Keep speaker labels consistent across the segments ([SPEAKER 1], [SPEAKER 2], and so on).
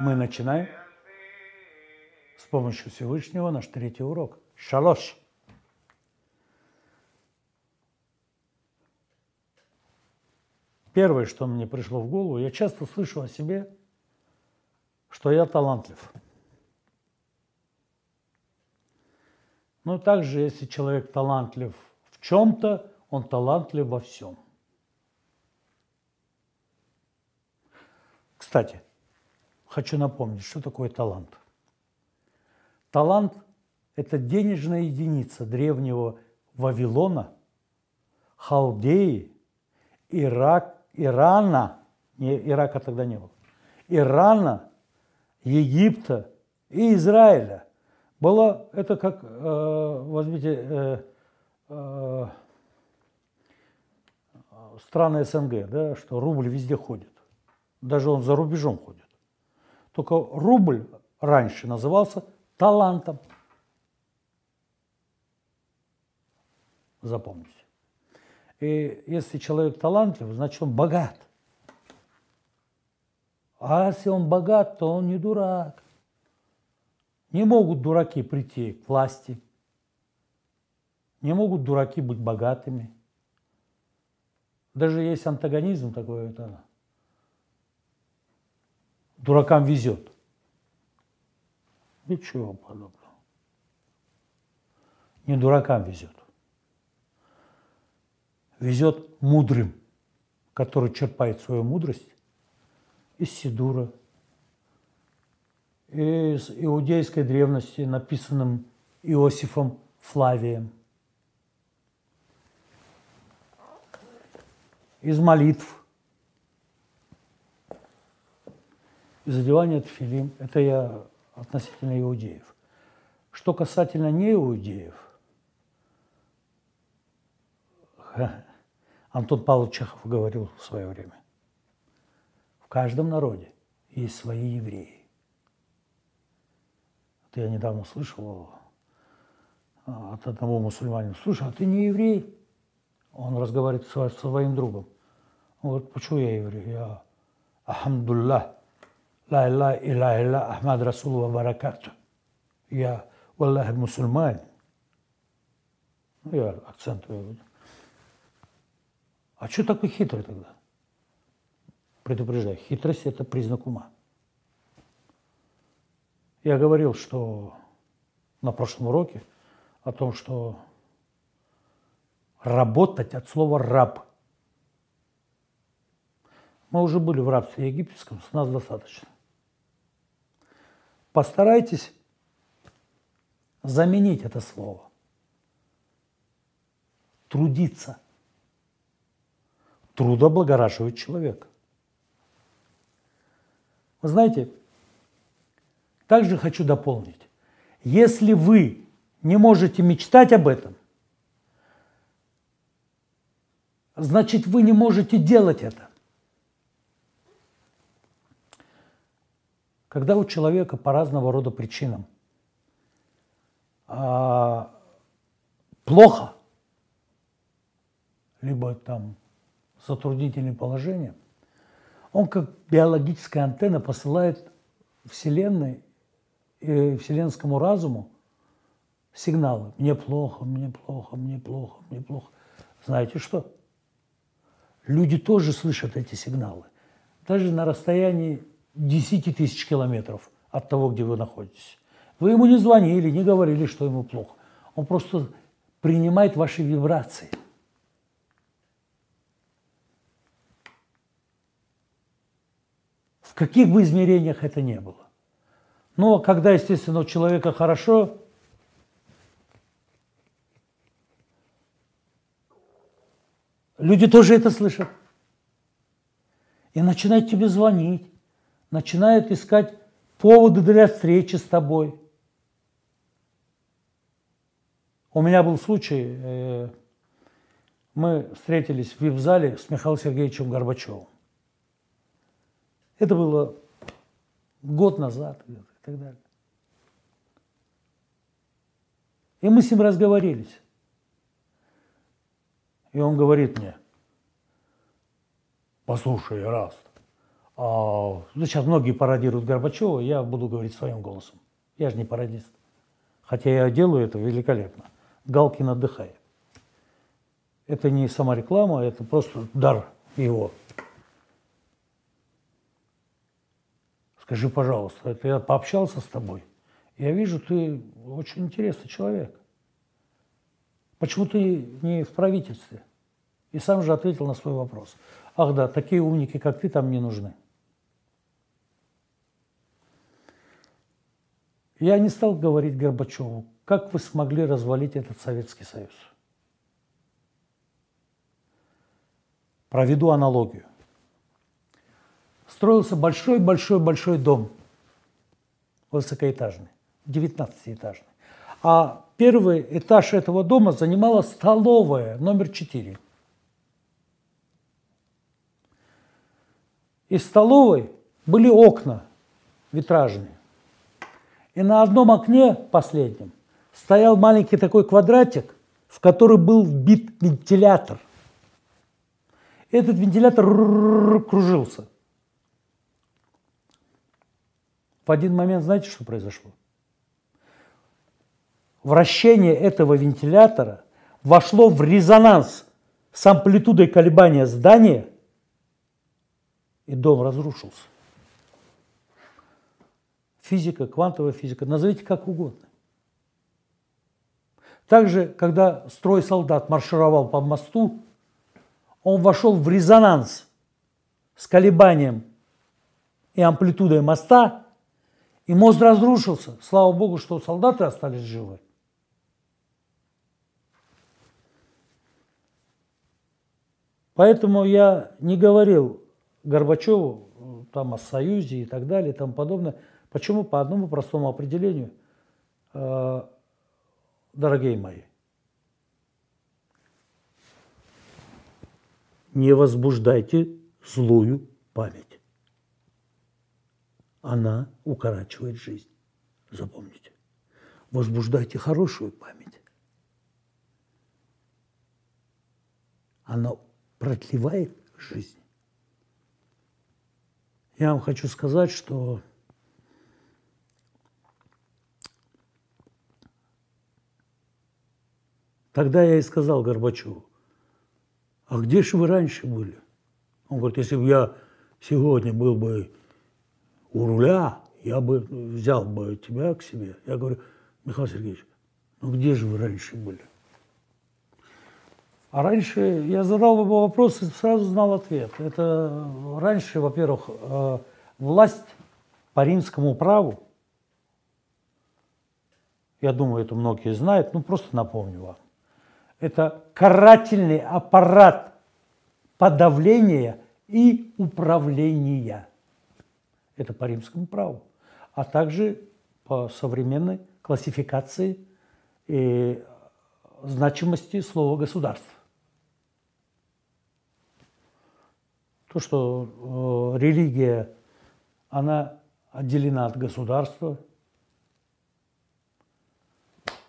[SPEAKER 1] Мы начинаем с помощью Всевышнего наш третий урок. Шалош. Первое, что мне пришло в голову, я часто слышу о себе, что я талантлив. Но также, если человек талантлив в чем-то, он талантлив во всем. Кстати, хочу напомнить, что такое талант. Талант – это денежная единица древнего Вавилона, Халдеи, Ирак, Ирана, не, Ирака тогда не было, Ирана, Египта и Израиля. Было это как, э, возьмите, э, э, страны СНГ, да, что рубль везде ходит. Даже он за рубежом ходит. Только рубль раньше назывался талантом. Запомните. И если человек талантлив, значит он богат. А если он богат, то он не дурак. Не могут дураки прийти к власти. Не могут дураки быть богатыми. Даже есть антагонизм такой, это дуракам везет. Ничего подобного. Не дуракам везет. Везет мудрым, который черпает свою мудрость из Сидура, из иудейской древности, написанным Иосифом Флавием, из молитв, из одевания тфилим. Это я относительно иудеев. Что касательно неиудеев, Антон Павлович Чехов говорил в свое время, в каждом народе есть свои евреи. Это я недавно слышал а, от одного мусульманина, слушай, а ты не еврей? Он разговаривает со своим другом. Говорит, почему я еврей? Я, Ахамдуллах, Лайла и Лайла Ахмад Расулова Баракату. Я, Валлахи, мусульманин. Ну, я акцентую. выводил. А что такой хитрый тогда? Предупреждаю, хитрость – это признак ума. Я говорил, что на прошлом уроке о том, что работать от слова «раб». Мы уже были в рабстве египетском, с нас достаточно постарайтесь заменить это слово. Трудиться. Труд облагораживает человека. Вы знаете, также хочу дополнить. Если вы не можете мечтать об этом, значит вы не можете делать это. Когда у человека по разного рода причинам а, плохо, либо там затруднительное положение, он как биологическая антенна посылает Вселенной, э, вселенскому разуму сигналы. Мне плохо, мне плохо, мне плохо, мне плохо. Знаете что? Люди тоже слышат эти сигналы. Даже на расстоянии 10 тысяч километров от того, где вы находитесь. Вы ему не звонили, не говорили, что ему плохо. Он просто принимает ваши вибрации. В каких бы измерениях это не было. Но когда, естественно, у человека хорошо, люди тоже это слышат. И начинают тебе звонить начинают искать поводы для встречи с тобой. У меня был случай, э, мы встретились в вип-зале с Михаилом Сергеевичем Горбачевым. Это было год назад и так далее. И мы с ним разговорились. И он говорит мне, послушай, Раст, ну, сейчас многие пародируют Горбачева, я буду говорить своим голосом. Я же не пародист. Хотя я делаю это великолепно. Галкин отдыхает. Это не самореклама, это просто дар его. Скажи, пожалуйста, это я пообщался с тобой. Я вижу, ты очень интересный человек. Почему ты не в правительстве? И сам же ответил на свой вопрос. Ах да, такие умники, как ты, там не нужны. Я не стал говорить Горбачеву, как вы смогли развалить этот Советский Союз. Проведу аналогию. Строился большой-большой-большой дом, высокоэтажный, 19-этажный. А первый этаж этого дома занимала столовая номер 4. Из столовой были окна витражные. И на одном окне, последнем, стоял маленький такой квадратик, в который был вбит вентилятор. Этот вентилятор кружился. В один момент знаете, что произошло? Вращение этого вентилятора вошло в резонанс с амплитудой колебания здания, и дом разрушился физика, квантовая физика, назовите как угодно. Также, когда строй солдат маршировал по мосту, он вошел в резонанс с колебанием и амплитудой моста, и мост разрушился. Слава Богу, что солдаты остались живы. Поэтому я не говорил Горбачеву э, там о Союзе и так далее и тому подобное – Почему? По одному простому определению, э, дорогие мои. Не возбуждайте злую память. Она укорачивает жизнь. Запомните. Возбуждайте хорошую память. Она продлевает жизнь. Я вам хочу сказать, что Тогда я и сказал Горбачеву, а где же вы раньше были? Он говорит, если бы я сегодня был бы у руля, я бы взял бы тебя к себе. Я говорю, Михаил Сергеевич, ну где же вы раньше были? А раньше я задал бы вопрос и сразу знал ответ. Это раньше, во-первых, э, власть по римскому праву, я думаю, это многие знают, ну просто напомню вам это карательный аппарат подавления и управления. Это по римскому праву. А также по современной классификации и значимости слова государства. То, что э, религия, она отделена от государства,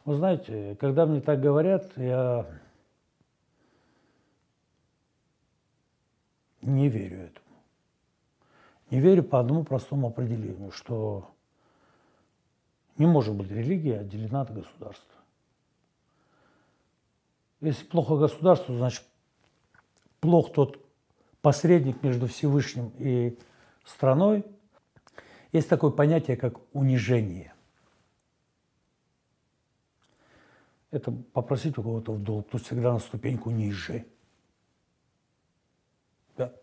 [SPEAKER 1] вы знаете, когда мне так говорят, я не верю этому. Не верю по одному простому определению, что не может быть религия отделена от государства. Если плохо государству, значит плох тот посредник между Всевышним и страной. Есть такое понятие, как унижение. Это попросить у кого-то в долг, тут всегда на ступеньку ниже. Да.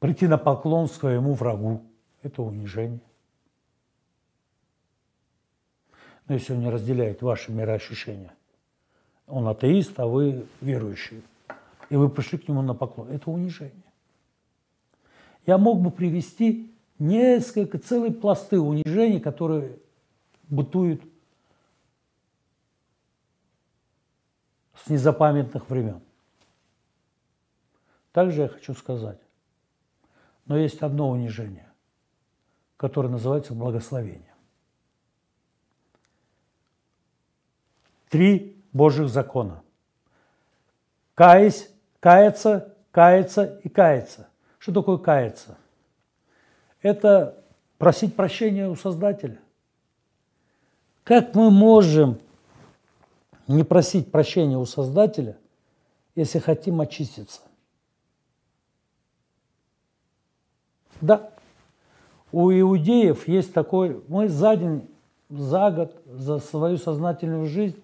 [SPEAKER 1] Прийти на поклон своему врагу – это унижение. Но если он не разделяет ваши мироощущения, он атеист, а вы верующий, и вы пришли к нему на поклон, это унижение. Я мог бы привести несколько, целые пласты унижений, которые бытует с незапамятных времен. Также я хочу сказать, но есть одно унижение, которое называется благословение. Три Божьих закона. Каясь, каяться, каяться и каяться. Что такое каяться? Это просить прощения у Создателя. Как мы можем не просить прощения у Создателя, если хотим очиститься? Да, у иудеев есть такой, мы за день, за год, за свою сознательную жизнь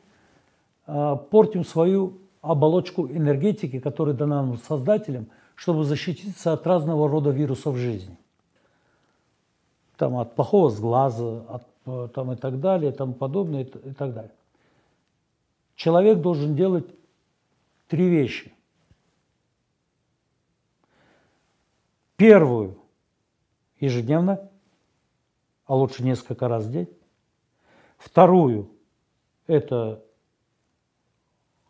[SPEAKER 1] э, портим свою оболочку энергетики, которая дана нам Создателем, чтобы защититься от разного рода вирусов жизни. Там от плохого сглаза, от, там, и так далее, и тому подобное, и, и так далее. Человек должен делать три вещи. Первую – ежедневно, а лучше несколько раз в день. Вторую – это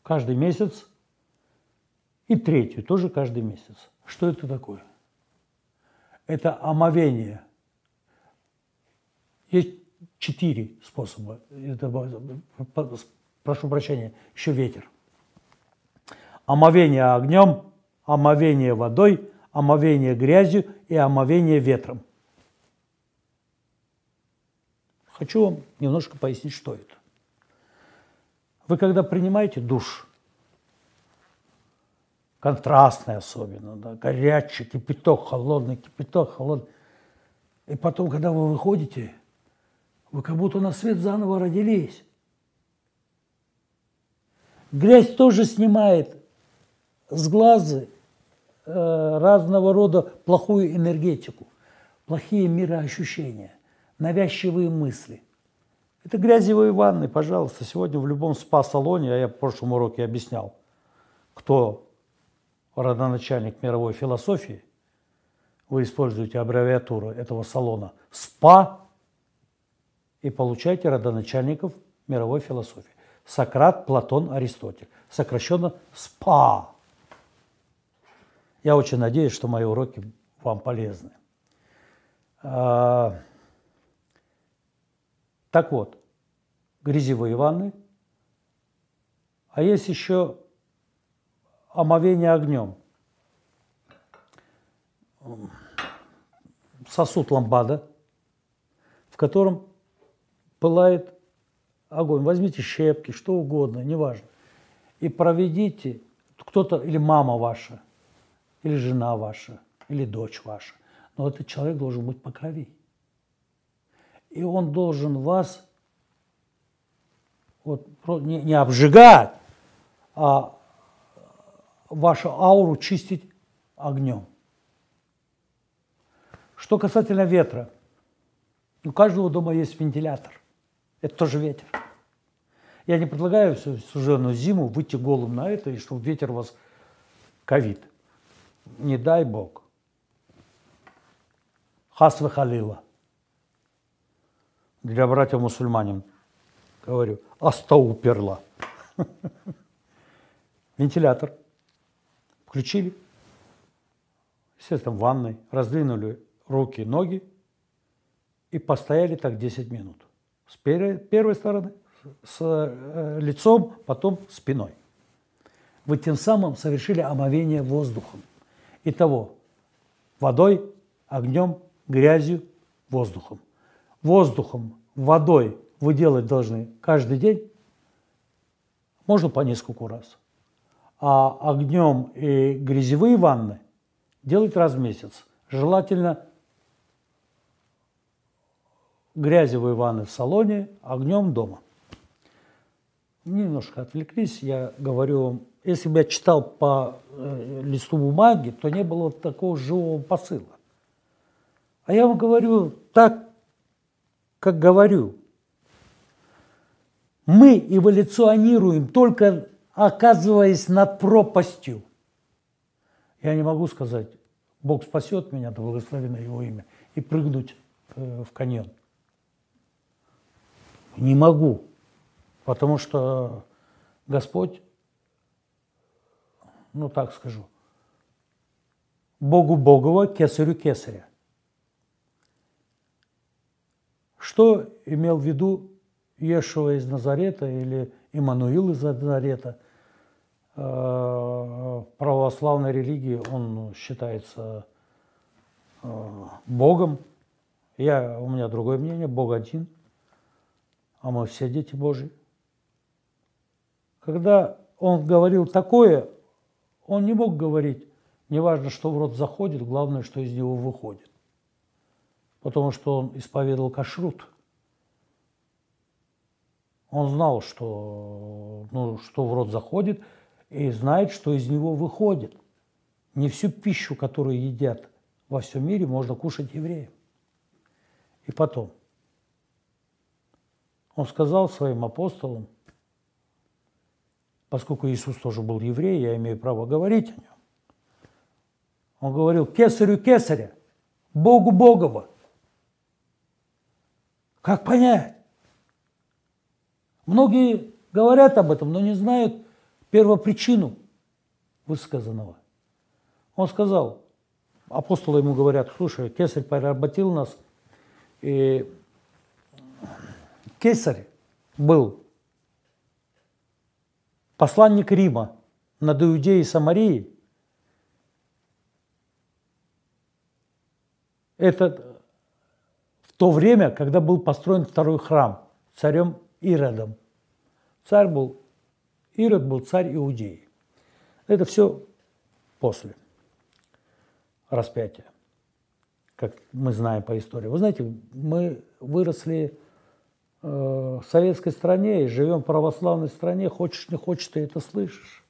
[SPEAKER 1] каждый месяц. И третью тоже каждый месяц. Что это такое? Это омовение. Есть четыре способа. Это, прошу прощения, еще ветер. Омовение огнем, омовение водой, омовение грязью и омовение ветром. Хочу вам немножко пояснить, что это. Вы когда принимаете душ, контрастный особенно, да, горячий, кипяток, холодный, кипяток, холодный, и потом, когда вы выходите, вы как будто на свет заново родились. Грязь тоже снимает с глаза э, разного рода плохую энергетику, плохие мироощущения, навязчивые мысли – это грязевые ванны, пожалуйста. Сегодня в любом спа-салоне, а я в прошлом уроке объяснял, кто родоначальник мировой философии, вы используете аббревиатуру этого салона СПА и получаете родоначальников мировой философии. Сократ, Платон, Аристотель. Сокращенно СПА. Я очень надеюсь, что мои уроки вам полезны. А, так вот, грязевые ванны, а есть еще омовение огнем. Сосуд ламбада, в котором пылает огонь. Возьмите щепки, что угодно, неважно. И проведите, кто-то, или мама ваша, или жена ваша, или дочь ваша. Но этот человек должен быть по крови и он должен вас вот, не, не обжигать, а вашу ауру чистить огнем. Что касательно ветра, у каждого дома есть вентилятор. Это тоже ветер. Я не предлагаю всю суженую зиму выйти голым на это, и чтобы ветер вас ковид. Не дай Бог. Хас халила для братьев мусульманин, говорю, астауперла. Вентилятор включили, естественно, в ванной, раздвинули руки, ноги и постояли так 10 минут. С первой стороны, с э, лицом, потом спиной. Вы тем самым совершили омовение воздухом. Итого, водой, огнем, грязью, воздухом воздухом, водой вы делать должны каждый день, можно по нескольку раз. А огнем и грязевые ванны делать раз в месяц. Желательно грязевые ванны в салоне, огнем дома. Немножко отвлеклись, я говорю вам, если бы я читал по э, листу бумаги, то не было такого живого посыла. А я вам говорю так, как говорю, мы эволюционируем только оказываясь над пропастью. Я не могу сказать, Бог спасет меня, да благословено Его имя, и прыгнуть э, в каньон. Не могу, потому что Господь, ну так скажу, Богу Богова, кесарю кесаря. Что имел в виду Иешуа из Назарета или Иммануил из Назарета? в православной религии он считается Богом. Я, у меня другое мнение, Бог один, а мы все дети Божьи. Когда он говорил такое, он не мог говорить, неважно, что в рот заходит, главное, что из него выходит. Потому что он исповедовал кашрут. Он знал, что, ну, что в рот заходит, и знает, что из него выходит. Не всю пищу, которую едят во всем мире, можно кушать евреям. И потом, он сказал своим апостолам – поскольку Иисус тоже был еврей, я имею право говорить о нем. Он говорил, кесарю кесаря, Богу Богова. Как понять? Многие говорят об этом, но не знают первопричину высказанного. Он сказал, апостолы ему говорят, слушай, кесарь поработил нас, и кесарь был посланник Рима над Иудеей и Самарией, это в то время, когда был построен второй храм царем Иродом. Царь был, Ирод был царь Иудеи. Это все после распятия, как мы знаем по истории. Вы знаете, мы выросли в советской стране и живем в православной стране, хочешь не хочешь, ты это слышишь.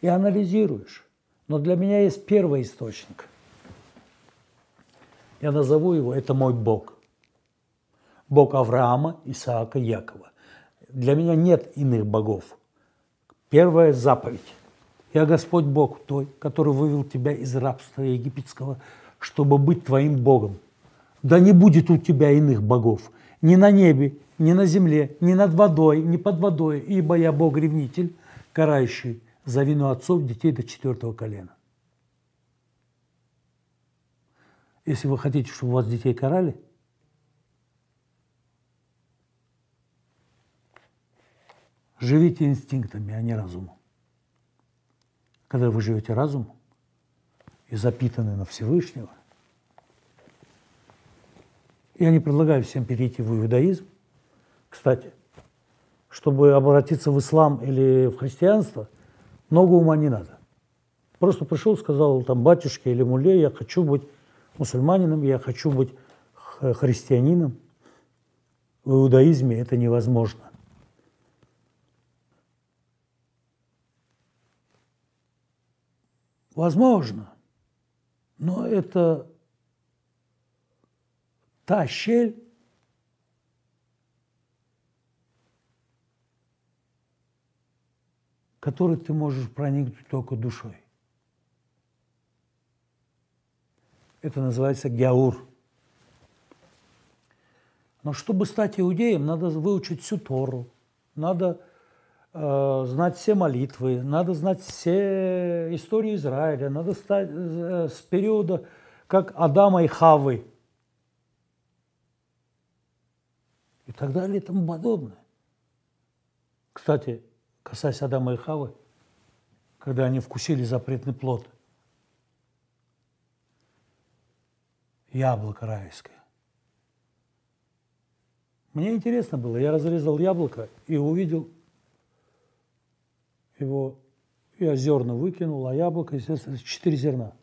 [SPEAKER 1] И анализируешь. Но для меня есть первый источник. Я назову его, это мой Бог. Бог Авраама, Исаака, Якова. Для меня нет иных богов. Первая заповедь. Я Господь Бог твой, который вывел тебя из рабства египетского, чтобы быть твоим Богом. Да не будет у тебя иных богов ни на небе, ни на земле, ни над водой, ни под водой, ибо я Бог-ревнитель, карающий за вину отцов детей до четвертого колена. Если вы хотите, чтобы вас детей карали, живите инстинктами, а не разумом. Когда вы живете разумом и запитаны на Всевышнего, я не предлагаю всем перейти в иудаизм. Кстати, чтобы обратиться в ислам или в христианство, много ума не надо. Просто пришел, сказал там батюшке или муле, я хочу быть мусульманином, я хочу быть христианином. В иудаизме это невозможно. Возможно, но это та щель, которую ты можешь проникнуть только душой. Это называется гяур. Но чтобы стать иудеем, надо выучить всю Тору, надо э, знать все молитвы, надо знать все истории Израиля, надо стать э, с периода, как Адама и Хавы – и так далее и тому подобное. Кстати, касаясь Адама и Хавы, когда они вкусили запретный плод, яблоко райское. Мне интересно было, я разрезал яблоко и увидел его, я зерна выкинул, а яблоко, естественно, четыре зерна –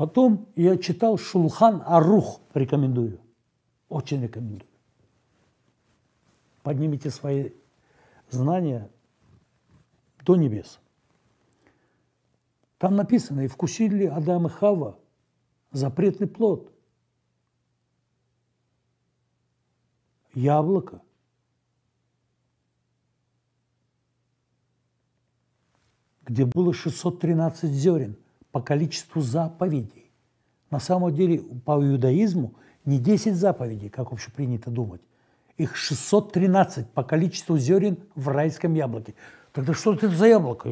[SPEAKER 1] Потом я читал Шулхан Арух, рекомендую. Очень рекомендую. Поднимите свои знания до небес. Там написано, и вкусили ли Адам и Хава запретный плод. Яблоко. Где было 613 зерен – по количеству заповедей. На самом деле по иудаизму не 10 заповедей, как общепринято думать. Их 613 по количеству зерен в райском яблоке. Тогда что это за яблоко?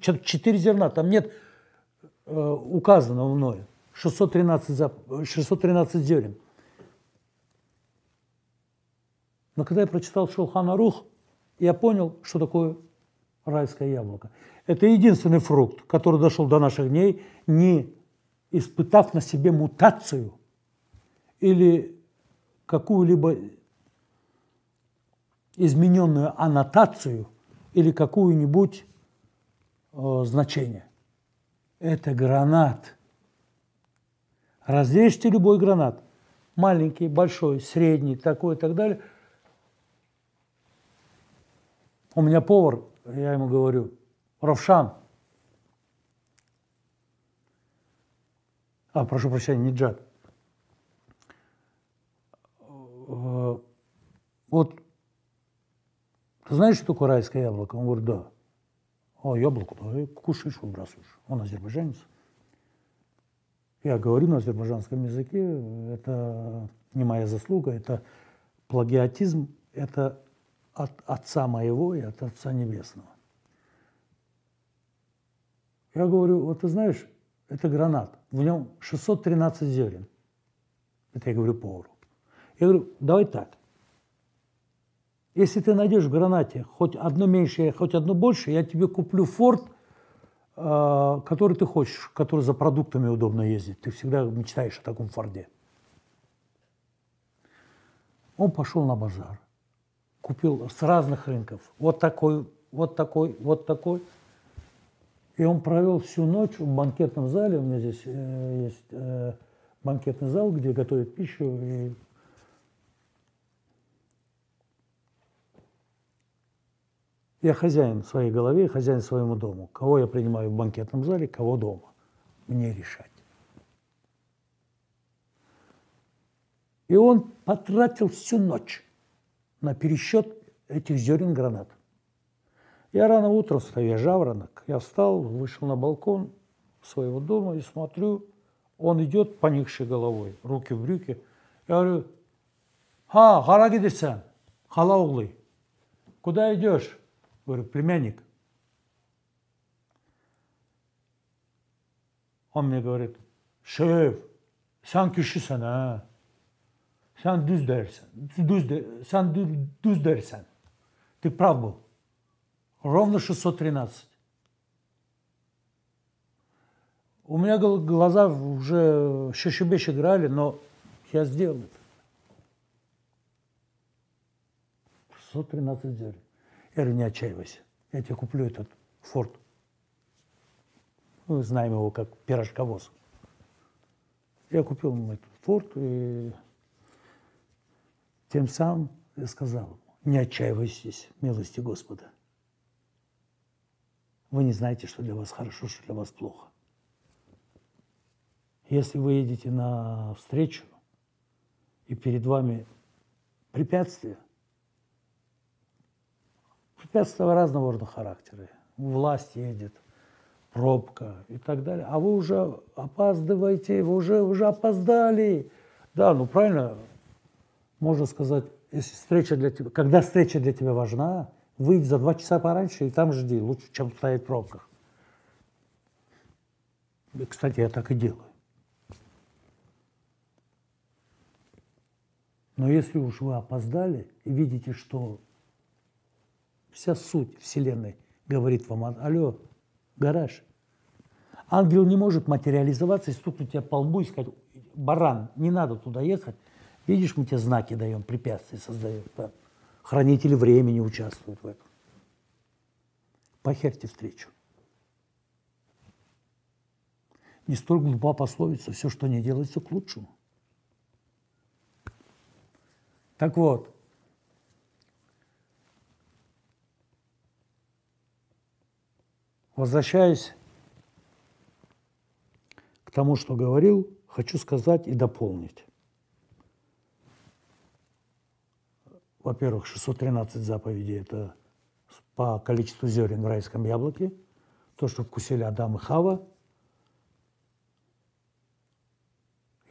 [SPEAKER 1] 4 зерна, там нет э, указанного мною. 613, зап... 613 зерен. Но когда я прочитал Шулхана Рух, я понял, что такое райское яблоко. Это единственный фрукт, который дошел до наших дней, не испытав на себе мутацию или какую-либо измененную аннотацию или какую-нибудь э, значение. Это гранат. Разрежьте любой гранат. Маленький, большой, средний, такой и так далее. У меня повар, я ему говорю, Равшан. А, прошу прощения, Ниджат. Э, вот ты знаешь, что такое райское яблоко? Он говорит, да. О, яблоко, да, кушаешь, выбрасываешь. Он азербайджанец. Я говорю на азербайджанском языке, это не моя заслуга, это плагиатизм, это от Отца моего и от Отца Небесного. Я говорю, вот ты знаешь, это гранат, в нем 613 зерен. Это я говорю повару. Я говорю, давай так, если ты найдешь в гранате хоть одно меньшее, хоть одно больше, я тебе куплю форт, э, который ты хочешь, который за продуктами удобно ездить. Ты всегда мечтаешь о таком форде. Он пошел на базар, купил с разных рынков. Вот такой, вот такой, вот такой. И он провел всю ночь в банкетном зале. У меня здесь э, есть э, банкетный зал, где готовят пищу. И Я хозяин своей голове, хозяин своему дому. Кого я принимаю в банкетном зале, кого дома. Мне решать. И он потратил всю ночь на пересчет этих зерен гранат. Я рано утром я жаворонок. Я встал, вышел на балкон своего дома и смотрю, он идет, поникшей головой, руки в брюки. Я говорю, «Ха, қара кетесің, қала углы, куда идешь?» Говорю, племянник. Он мне говорит, шеф, sen kişisin ha. Sen düz dersen. Düz de, sen düz, düz dersen. Ты прав был. Ровно 613. У меня глаза уже шишибеш играли, но я сделал это. 613 зерен. Я говорю, не отчаивайся, я тебе куплю этот форт. Мы знаем его как пирожковоз. Я купил ему этот форт и тем самым я сказал, не отчаивайтесь, милости Господа. Вы не знаете, что для вас хорошо, что для вас плохо. Если вы едете на встречу, и перед вами препятствия, Препятствия разного рода характера. Власть едет, пробка и так далее. А вы уже опаздываете, вы уже, уже опоздали. Да, ну правильно, можно сказать, если встреча для тебя, когда встреча для тебя важна, выйди за два часа пораньше и там жди, лучше, чем стоять в пробках. И, кстати, я так и делаю. Но если уж вы опоздали и видите, что Вся суть Вселенной говорит вам, алло, гараж. Ангел не может материализоваться и стукнуть тебя по лбу и сказать, баран, не надо туда ехать. Видишь, мы тебе знаки даем, препятствия создаем. Да. Хранители времени участвуют в этом. Похерьте встречу. Не столь глупа пословица, все, что не делается, к лучшему. Так вот, Возвращаясь к тому, что говорил, хочу сказать и дополнить. Во-первых, 613 заповедей – это по количеству зерен в райском яблоке, то, что вкусили Адам и Хава.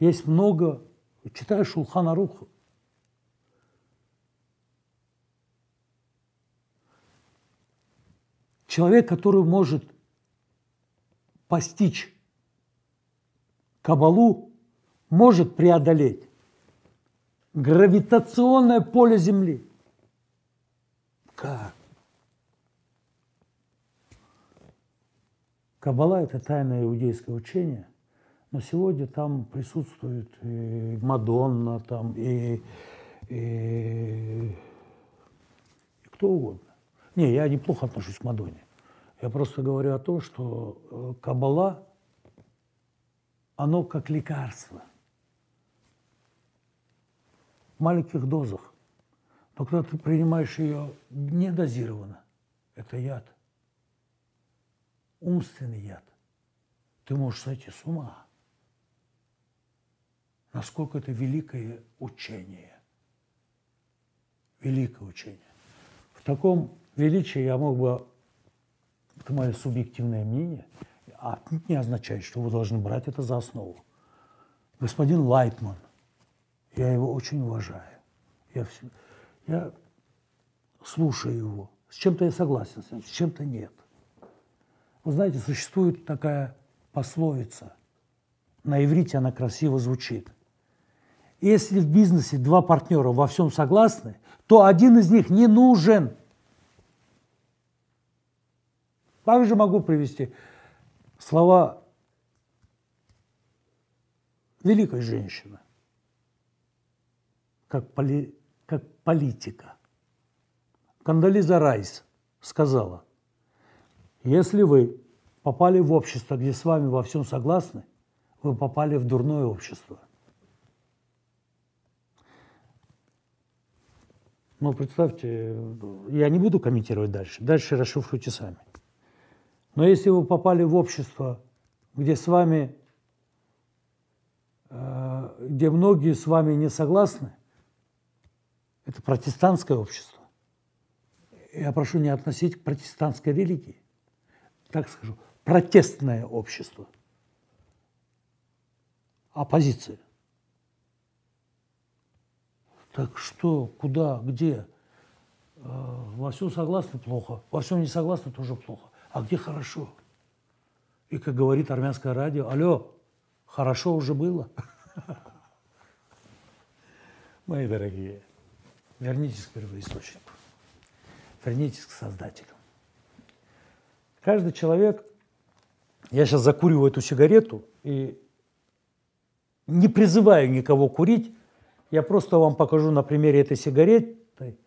[SPEAKER 1] Есть много, читаешь Шулхана Рух, Человек, который может постичь Кабалу, может преодолеть гравитационное поле Земли. Как? Каббала – это тайное иудейское учение, но сегодня там присутствует и Мадонна, там, и, и, и кто угодно. Не, я неплохо отношусь к Мадонне. Я просто говорю о том, что э, Каббала, оно как лекарство. Маленьких дозах. Но когда ты принимаешь ее недозированно, это яд умственный яд. Ты можешь сойти с ума. Насколько это великое учение. Великое учение. В таком величии я мог бы, это мое субъективное мнение, а не означает, что вы должны брать это за основу. Господин Лайтман, я его очень уважаю. Я, все, я слушаю его. С чем-то я согласен с ним, с чем-то нет. Вы знаете, существует такая пословица. На иврите она красиво звучит. Если в бизнесе два партнера во всем согласны, то один из них не нужен. Также могу привести слова великой женщины, как, поли, как политика. Кандализа Райс сказала – если вы попали в общество, где с вами во всем согласны, вы попали в дурное общество. Ну, представьте, я не буду комментировать дальше. Дальше расшифруйте сами. Но если вы попали в общество, где с вами, э, где многие с вами не согласны, это протестантское общество. Я прошу не относить к протестантской религии так скажу, протестное общество. Оппозиция. Так что, куда, где? Э, во всем согласны – плохо, во всем не согласны – тоже плохо. А где хорошо? И, как говорит армянское радио, алло, хорошо уже было. Мои дорогие, вернитесь к первоисточнику, вернитесь к Создателю. Каждый человек, я сейчас закуриваю эту сигарету и не призываю никого курить, я просто вам покажу на примере этой сигареты,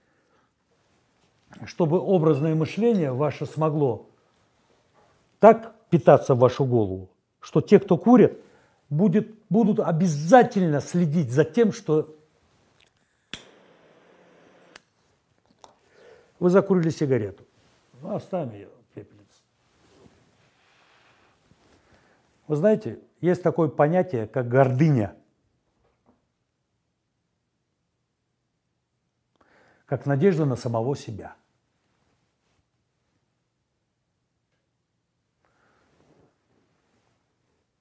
[SPEAKER 1] чтобы образное мышление ваше смогло так питаться в вашу голову, что те, кто курит, будет, будут обязательно следить за тем, что вы закурили сигарету. Ну, оставим ее. Вы знаете, есть такое понятие, как гордыня. Как надежда на самого себя.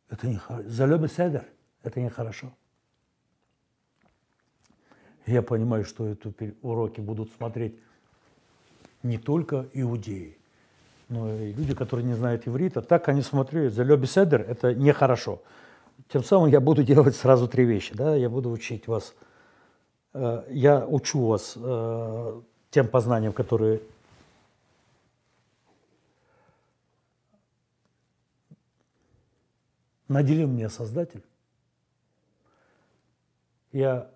[SPEAKER 1] Это не Залёбы седер – это нехорошо. Я понимаю, что эти уроки будут смотреть не только иудеи, ну, и люди, которые не знают иврита, так они смотрят, за леби седер – это нехорошо. Тем самым я буду делать сразу три вещи. Да? Я буду учить вас, э, я учу вас э, тем познаниям, которые наделил меня Создатель. Я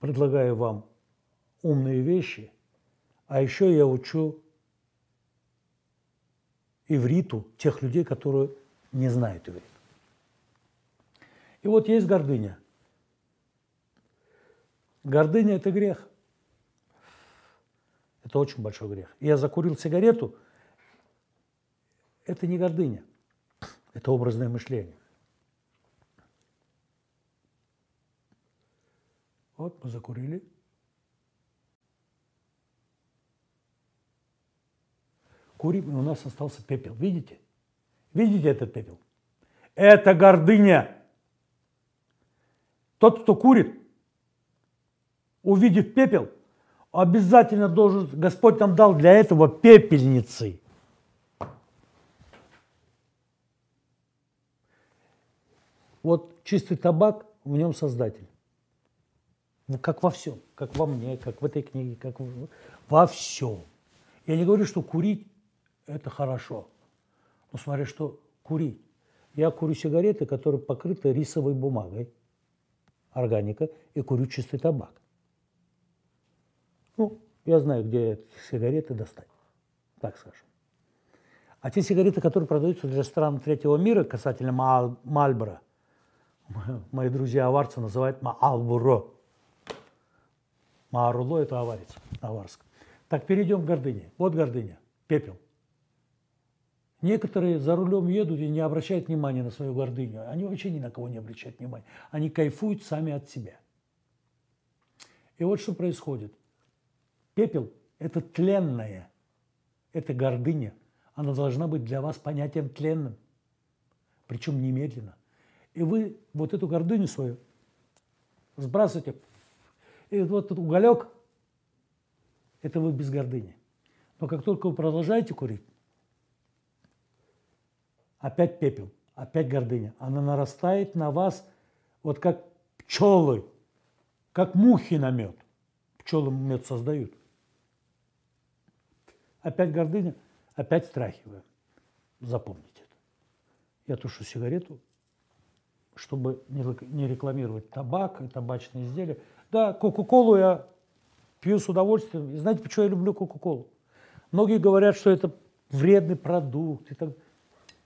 [SPEAKER 1] предлагаю вам умные вещи – а еще я учу ивриту тех людей, которые не знают иврит. И вот есть гордыня. Гордыня – это грех. Это очень большой грех. Я закурил сигарету – это не гордыня, это образное мышление. Вот мы закурили – курим, и у нас остался пепел. Видите? Видите этот пепел? Это гордыня. Тот, кто курит, увидев пепел, обязательно должен, Господь нам дал для этого пепельницы. Вот чистый табак, в нем Создатель. Ну, как во всем, как во мне, как в этой книге, как во всем. Я не говорю, что курить – это хорошо. Но смотри, что курить. Я курю сигареты, которые покрыты рисовой бумагой, органика, и курю чистый табак. Ну, я знаю, где эти сигареты достать, так скажем. А те сигареты, которые продаются для стран третьего мира, касательно Мальбора, мои друзья аварцы называют Маалбуро. Мааруло – это аварец на аварском. Так, перейдем к гордыне. Вот гордыня, пепел. Некоторые за рулем едут и не обращают внимания на свою гордыню. Они вообще ни на кого не обращают внимания. Они кайфуют сами от себя. И вот что происходит. Пепел – это тленное, это гордыня. Она должна быть для вас понятием тленным, причем немедленно. И вы вот эту гордыню свою сбрасываете. И вот этот уголек – это вы без гордыни. Но как только вы продолжаете курить, опять пепел, опять гордыня. Она нарастает на вас, вот как пчелы, как мухи на мед. Пчелы мед создают. Опять гордыня, опять страхиваю. Запомните это. Я тушу сигарету, чтобы не рекламировать табак и табачные изделия. Да, Кока-Колу я пью с удовольствием. И знаете, почему я люблю Кока-Колу? Многие говорят, что это вредный продукт. И так...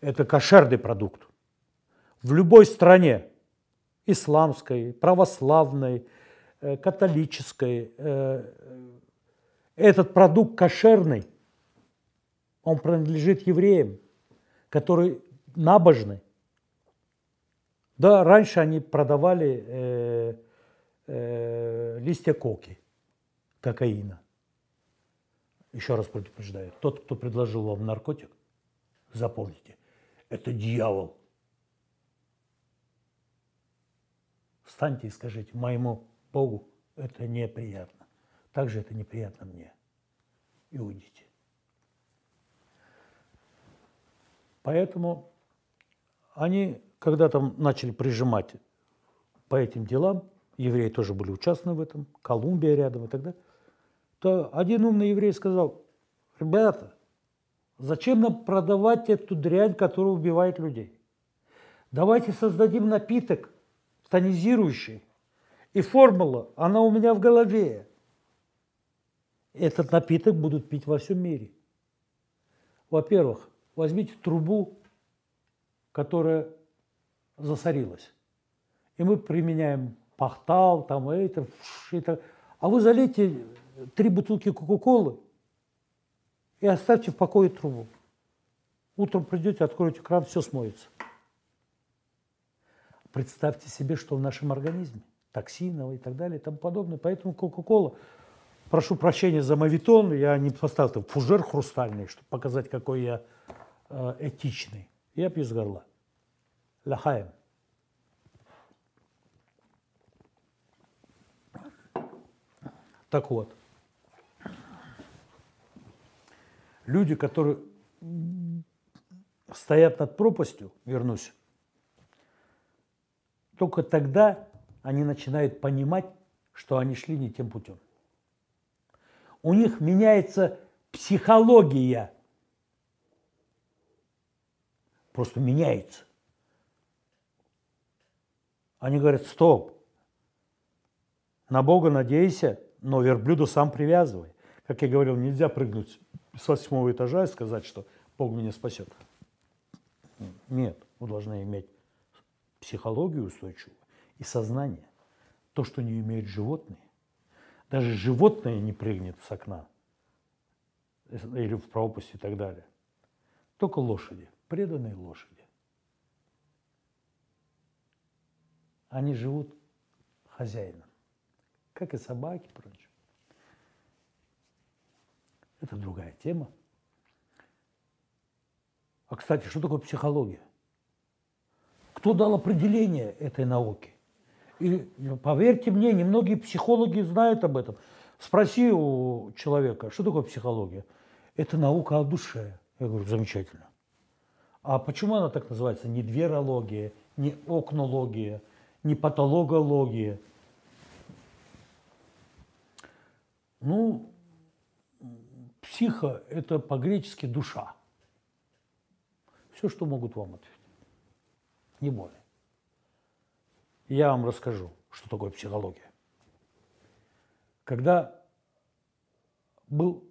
[SPEAKER 1] Это кошерный продукт. В любой стране, исламской, православной, э, католической, э, этот продукт кошерный, он принадлежит евреям, которые набожны, да, раньше они продавали э, э, листья коки, кокаина. Еще раз предупреждаю, тот, кто предложил вам наркотик, запомните, это дьявол. Встаньте и скажите, моему Богу это неприятно. Также это неприятно мне. И уйдите. Поэтому они когда там начали прижимать по этим делам, евреи тоже были участны в этом, Колумбия рядом и так далее, то один умный еврей сказал, ребята, зачем нам продавать эту дрянь, которая убивает людей? Давайте создадим напиток тонизирующий. И формула, она у меня в голове. Этот напиток будут пить во всем мире. Во-первых, возьмите трубу, которая засорилась. И мы применяем пахтал, там это, это. А вы залейте три бутылки Кока-Колы и оставьте в покое трубу. Утром придете, откроете кран, все смоется. Представьте себе, что в нашем организме, токсинов и так далее и тому подобное. Поэтому Кока-Кола, прошу прощения за мавитон, я не поставил там фужер хрустальный, чтобы показать, какой я э, этичный. Я пью с горла. Лахаем. Так вот, люди, которые стоят над пропастью, вернусь, только тогда они начинают понимать, что они шли не тем путем. У них меняется психология. Просто меняется. Они говорят, стоп, на Бога надейся, но верблюду сам привязывай. Как я говорил, нельзя прыгнуть с восьмого этажа и сказать, что Бог меня спасет. Нет, вы должны иметь психологию устойчивую и сознание. То, что не имеют животные. Даже животное не прыгнет с окна или в пропасть и так далее. Только лошади, преданные лошади. Они живут хозяином как и собаки, прочее. Это другая тема. А, кстати, что такое психология? Кто дал определение этой науке? И поверьте мне, немногие психологи знают об этом. Спроси у человека, что такое психология? Это наука о душе. Я говорю, замечательно. А почему она так называется? Не дверология, не окнология, не патологология – Ну, психа – это по-гречески душа. Все, что могут вам ответить. Не более. Я вам расскажу, что такое психология. Когда был,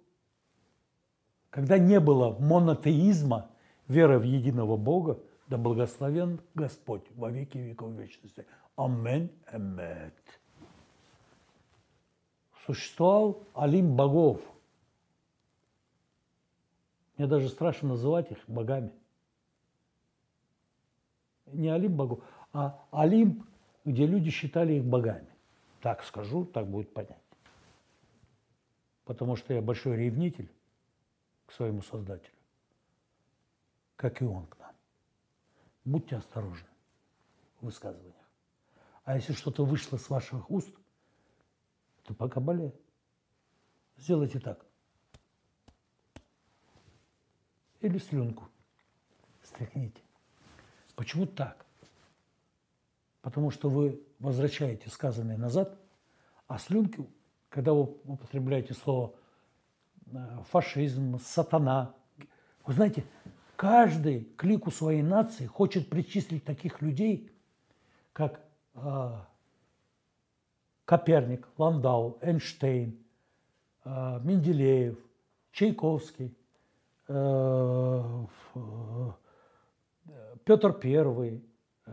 [SPEAKER 1] когда не было монотеизма, веры в единого Бога, да благословен Господь во веки веков вечности. Амен, эмет. Существовал Алим богов. Мне даже страшно называть их богами. Не Алим богов, а Олимп, где люди считали их богами. Так скажу, так будет понятно. Потому что я большой ревнитель к своему Создателю, как и он к нам. Будьте осторожны в высказываниях. А если что-то вышло с ваших уст, то пока болеет. Сделайте так. Или слюнку стряхните. Почему так? Потому что вы возвращаете сказанное назад, а слюнки, когда вы употребляете слово э, фашизм, сатана, вы знаете, каждый к лику своей нации хочет причислить таких людей, как э, Коперник, Ландау, Эйнштейн, э, Менделеев, Чайковский, Петр Первый э,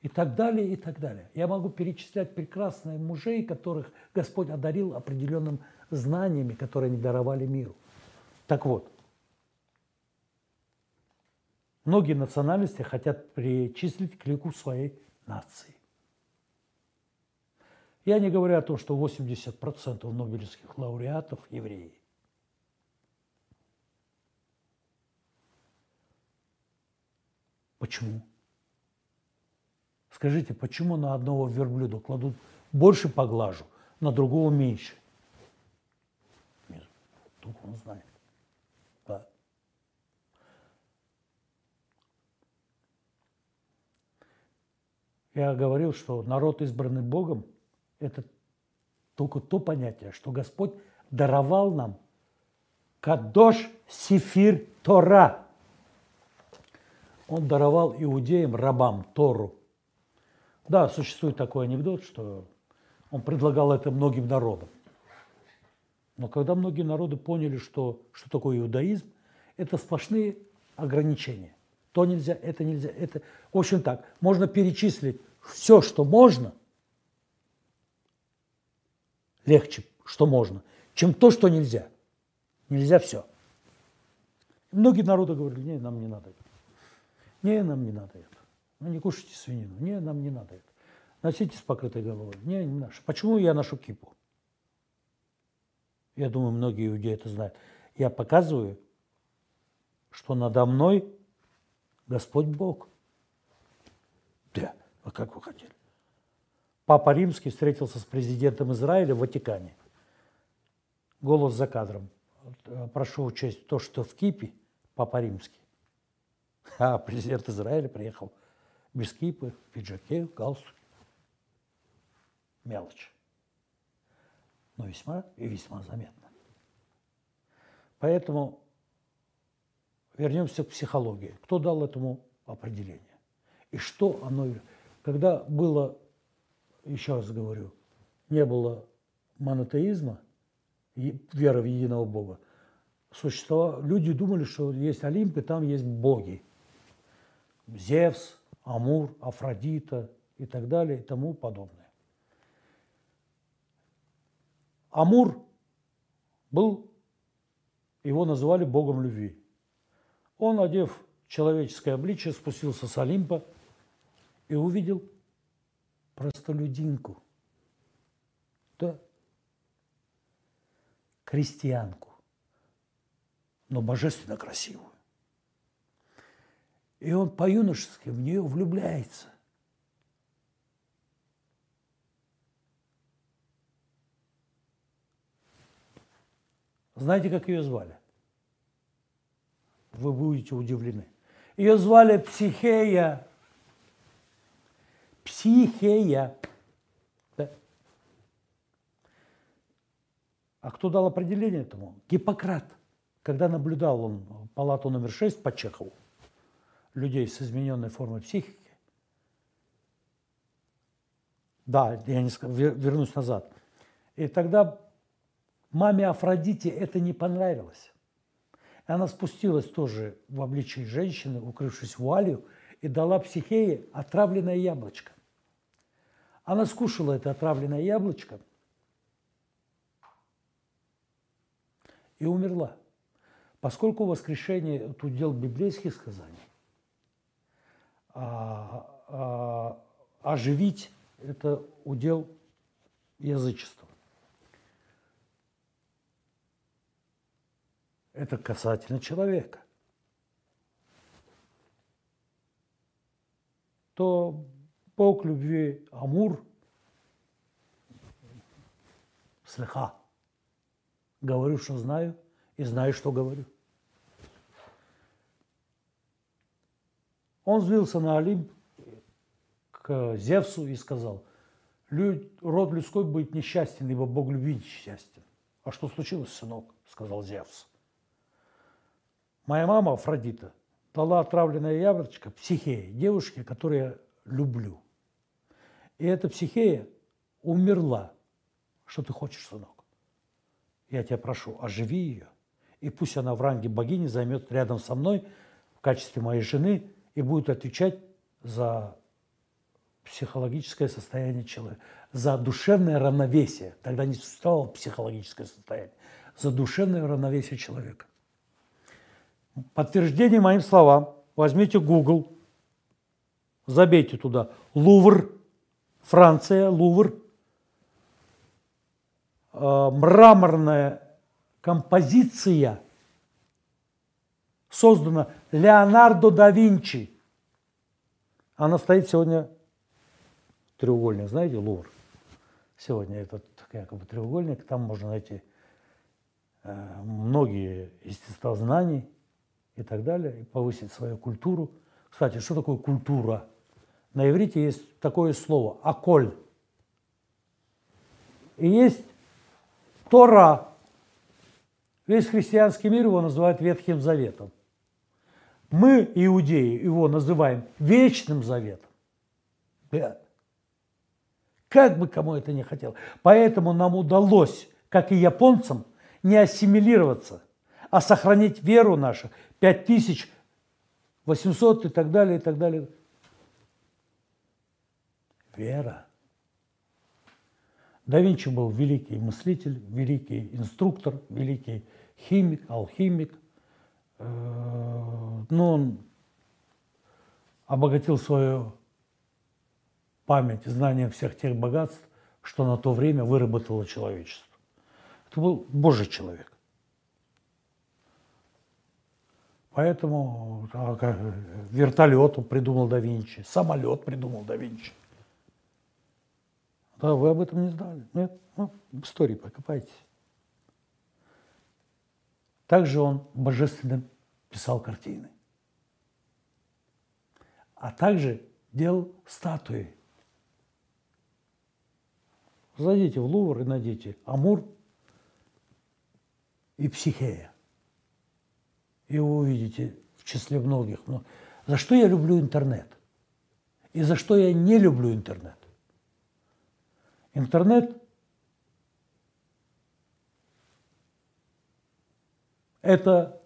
[SPEAKER 1] и так далее, и так далее. Я могу перечислять прекрасные мужей, которых Господь одарил определенным знаниями, которые они даровали миру. Так вот, Многие национальности хотят причислить к лику своей нации. Я не говорю о том, что 80% нобелевских лауреатов – евреи. Почему? Скажите, почему на одного верблюда кладут больше поглажу, на другого меньше? Только он знает. Я говорил, что народ, избранный Богом, это только то понятие, что Господь даровал нам Кадош Сифир Тора. Он даровал иудеям, рабам, Тору. Да, существует такой анекдот, что он предлагал это многим народам. Но когда многие народы поняли, что, что такое иудаизм, это сплошные ограничения то нельзя, это нельзя, это... В общем так, можно перечислить все, что можно, легче, что можно, чем то, что нельзя. Нельзя все. Многие народы говорили, не, нам не надо это. Не, нам не надо это. Ну, не кушайте свинину. Не, нам не надо это. Носите с покрытой головой. Не, не надо. Почему я ношу кипу? Я думаю, многие иудеи это знают. Я показываю, что надо мной Господь Бог. Да, а как вы хотели? Папа Римский встретился с президентом Израиля в Ватикане. Голос за кадром. Прошу учесть то, что в Кипе Папа Римский. А президент Израиля приехал без кипы, в пиджаке, в галстуке. Мелочь. Но весьма и весьма заметно. Поэтому вернемся к психологии. Кто дал этому определение? И что оно... Когда было, еще раз говорю, не было монотеизма, веры в единого Бога, существовало, люди думали, что есть Олимп, и там есть боги. Зевс, Амур, Афродита и так далее и тому подобное. Амур был, его называли богом любви. Он, одев человеческое обличие, спустился с Олимпа и увидел простолюдинку, да, крестьянку, но божественно красивую. И он по-юношески в нее влюбляется. Знаете, как ее звали? вы будете удивлены. Ее звали Психея. Психея. Да. А кто дал определение этому? Гиппократ. Когда наблюдал он палату номер 6 по Чехову, людей с измененной формой психики, да, я не скажу, вернусь назад. И тогда маме Афродите это не понравилось. И она спустилась тоже в обличии женщины, укрывшись вуалью, и дала психее отравленное яблочко. Она скушала это отравленное яблочко и умерла. Поскольку воскрешение – это удел библейских сказаний, а, а, оживить – это удел язычества. Это касательно человека. То Бог любви Амур слыха. Говорю, что знаю, и знаю, что говорю. Он взвился на Олимп к Зевсу и сказал, род людской будет несчастен, ибо Бог любви несчастен. А что случилось, сынок? сказал Зевс. Моя мама, Афродита, дала отравленное яблочко психее, девушке, которую я люблю. И эта психея умерла. Что ты хочешь, сынок? Я тебя прошу, оживи ее. И пусть она в ранге богини займет рядом со мной в качестве моей жены и будет отвечать за психологическое состояние человека, за душевное равновесие. Тогда не существовало психологическое состояние. За душевное равновесие человека. Подтверждение моим словам. Возьмите Google, забейте туда Лувр, Франция, Лувр. Э, мраморная композиция создана Леонардо да Винчи. Она стоит сегодня треугольник, знаете, Лувр. Сегодня этот якобы треугольник, там можно найти э, многие естествознаний и так далее, и повысить свою культуру. Кстати, что такое культура? На иврите есть такое слово – аколь. И есть Тора. Весь христианский мир его называют Ветхим Заветом. Мы, иудеи, его называем Вечным Заветом. Да. Как бы кому это не хотел. Поэтому нам удалось, как и японцам, не ассимилироваться, а сохранить веру нашу 5800 и так далее, и так далее. Вера. Да Винчи был великий мыслитель, великий инструктор, великий химик, алхимик. Э, но он обогатил свою память, знание всех тех богатств, что на то время выработало человечество. Это был Божий человек. Поэтому а, вертолет придумал да Винчи, самолет придумал да Винчи. Да, вы об этом не знали. Нет? Ну, в истории покопайтесь. Также он божественно писал картины. А также делал статуи. Зайдите в Лувр и найдите Амур и Психея и вы увидите в числе многих. Но за что я люблю интернет? И за что я не люблю интернет? Интернет – это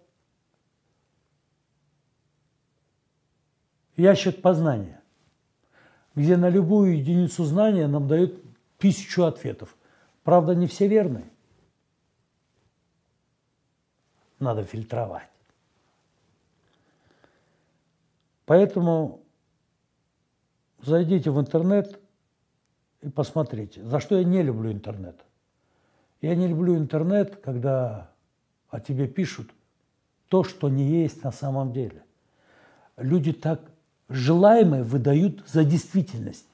[SPEAKER 1] ящик познания, где на любую единицу знания нам дают тысячу ответов. Правда, не все верные. Надо фильтровать. Поэтому зайдите в интернет и посмотрите. За что я не люблю интернет? Я не люблю интернет, когда о тебе пишут то, что не есть на самом деле. Люди так желаемое выдают за действительность,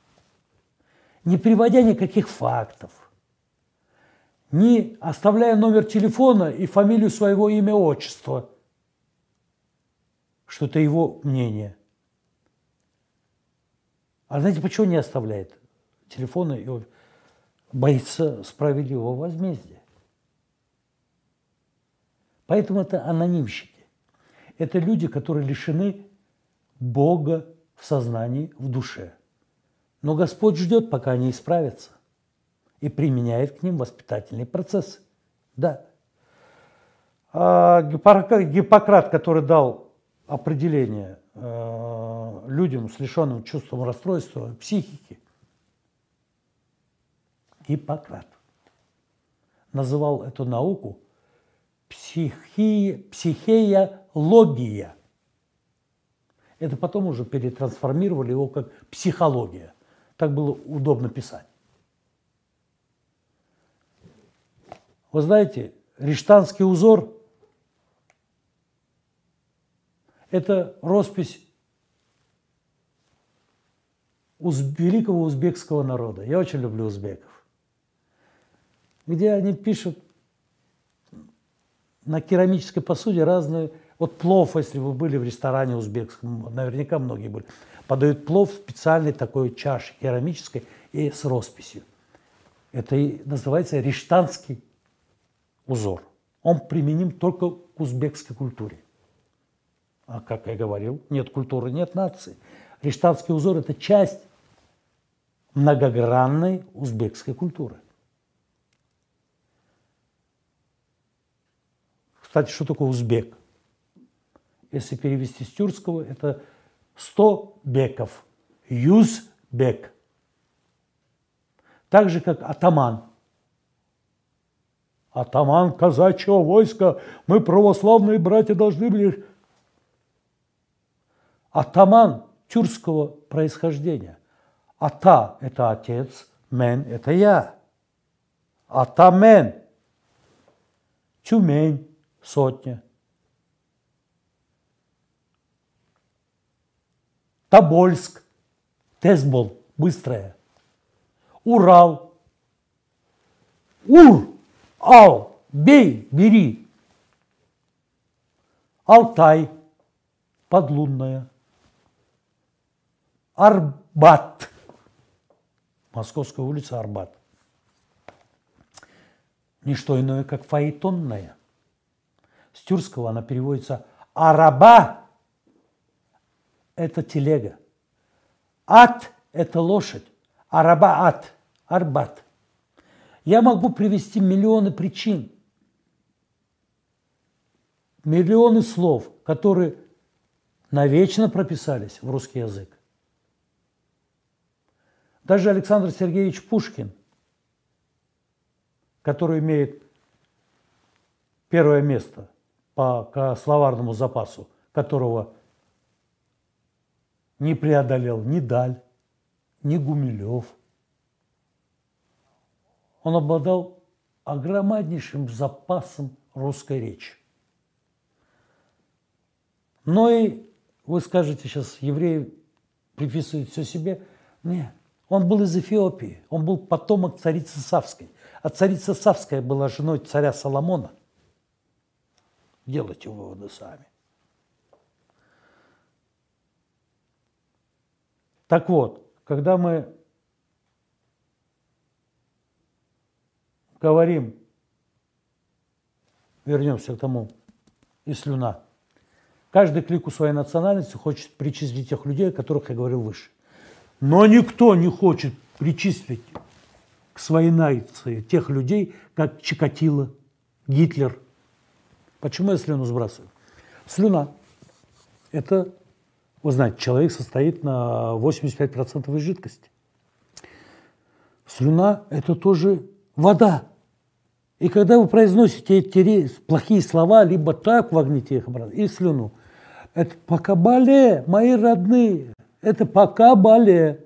[SPEAKER 1] не приводя никаких фактов, не оставляя номер телефона и фамилию своего имя, отчества, что это его мнение – а знаете, почему не оставляет телефона и боится справедливого возмездия? Поэтому это анонимщики. Это люди, которые лишены Бога в сознании, в душе. Но Господь ждет, пока они исправятся и применяет к ним воспитательный процесс. Да. А Гиппократ, который дал определение э, людям с лишенным чувством расстройства психики, Гиппократ называл эту науку психи, психеология. Это потом уже перетрансформировали его как психология. Так было удобно писать. Вы знаете, Риштанский узор – это роспись уз... великого узбекского народа. Я очень люблю узбеков. Где они пишут на керамической посуде разные... Вот плов, если вы были в ресторане узбекском, наверняка многие были, подают плов в специальной такой чаше керамической и с росписью. Это и называется риштанский узор. Он применим только к узбекской культуре. А как я говорил, нет культуры, нет нации. Риштанский узор – это часть многогранной узбекской культуры. Кстати, что такое узбек? Если перевести с тюркского, это 100 беков. Юзбек. Так же, как атаман – атаман казачьего войска, мы, православные братья, должны были... Атаман тюркского происхождения. Ата – это отец, мен – это я. Атамен – Тюмень – сотня. Тобольск – Тесбол – быстрая. Урал – Ур Ал, бей, бери. Алтай, подлунная. Арбат. Московская улица Арбат. Не что иное, как фаэтонная. С тюркского она переводится «араба» – это телега. «Ат» – это лошадь. «Араба-ат» – «арбат». Я могу привести миллионы причин, миллионы слов, которые навечно прописались в русский язык. Даже Александр Сергеевич Пушкин, который имеет первое место по словарному запасу, которого не преодолел ни Даль, ни Гумилев – он обладал огромнейшим запасом русской речи. Но и вы скажете сейчас, евреи приписывают все себе. Нет, он был из Эфиопии, он был потомок царицы Савской. А царица Савская была женой царя Соломона. Делайте выводы сами. Так вот, когда мы говорим, вернемся к тому, и слюна. Каждый клик у своей национальности хочет причислить тех людей, о которых я говорил выше. Но никто не хочет причислить к своей нации тех людей, как Чикатило, Гитлер. Почему я слюну сбрасываю? Слюна – это, вы знаете, человек состоит на 85% из жидкости. Слюна – это тоже вода. И когда вы произносите эти плохие слова, либо так вогните их обратно, и слюну, это пока боле, мои родные, это пока боле,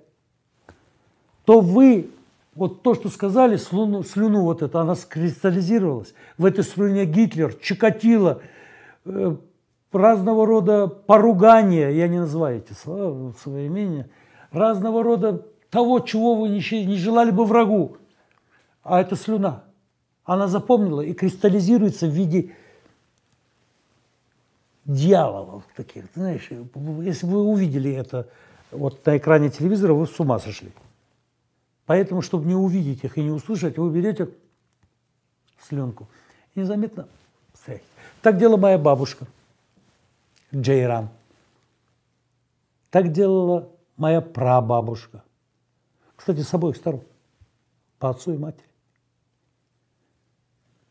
[SPEAKER 1] то вы, вот то, что сказали, слюну, слюну вот это, она скристаллизировалась. В этой слюне Гитлер, Чикатило, э, разного рода поругания, я не называю эти слова, свои имения, разного рода того, чего вы не, желали бы врагу. А это слюна она запомнила и кристаллизируется в виде дьяволов таких. Знаешь, если вы увидели это вот на экране телевизора, вы с ума сошли. Поэтому, чтобы не увидеть их и не услышать, вы берете слюнку и незаметно стряхивать. Так делала моя бабушка Джейран. Так делала моя прабабушка. Кстати, с обоих сторон. По отцу и матери.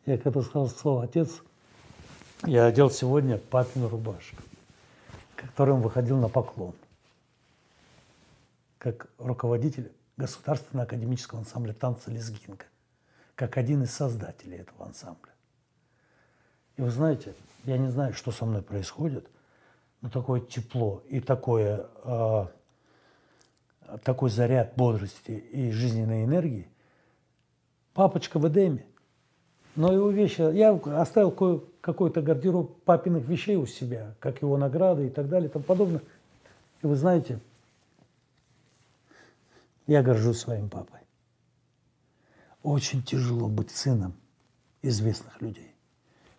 [SPEAKER 1] Я когда сказал слово «отец», я одел сегодня папину рубашку, которым выходил на поклон, как руководитель Государственного академического ансамбля танца «Лезгинка», как один из создателей этого ансамбля. И вы знаете, я не знаю, что со мной происходит, но такое тепло и такое, э, такой заряд бодрости и жизненной энергии. Папочка в Эдеме – но его вещи, я оставил какой-то гардероб папиных вещей у себя, как его награды и так далее и тому подобное. И вы знаете, я горжусь своим папой. Очень тяжело быть сыном известных людей.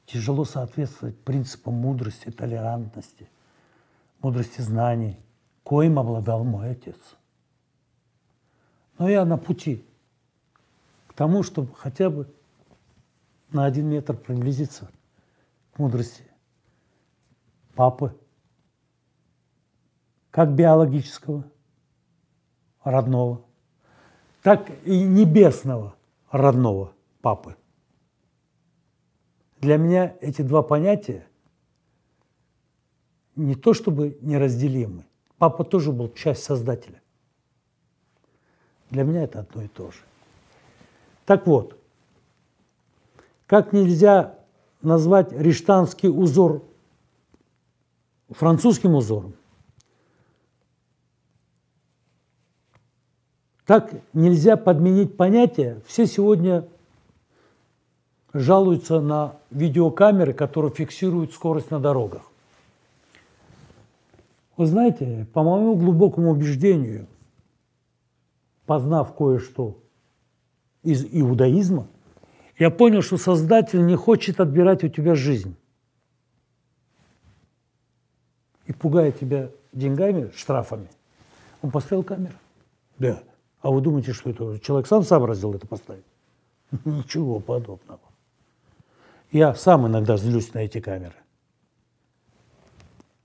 [SPEAKER 1] Тяжело соответствовать принципам мудрости, толерантности, мудрости знаний, коим обладал мой отец. Но я на пути к тому, чтобы хотя бы на один метр приблизиться к мудрости папы, как биологического, родного, так и небесного родного папы. Для меня эти два понятия не то чтобы неразделимы. Папа тоже был часть Создателя. Для меня это одно и то же. Так вот, как нельзя назвать риштанский узор французским узором, так нельзя подменить понятие. Все сегодня жалуются на видеокамеры, которые фиксируют скорость на дорогах. Вы знаете, по моему глубокому убеждению, познав кое-что из иудаизма, я понял, что Создатель не хочет отбирать у тебя жизнь. И пугает тебя деньгами, штрафами. Он поставил камеру. Да. А вы думаете, что это человек сам сообразил это поставить? Ничего подобного. Я сам иногда злюсь на эти камеры.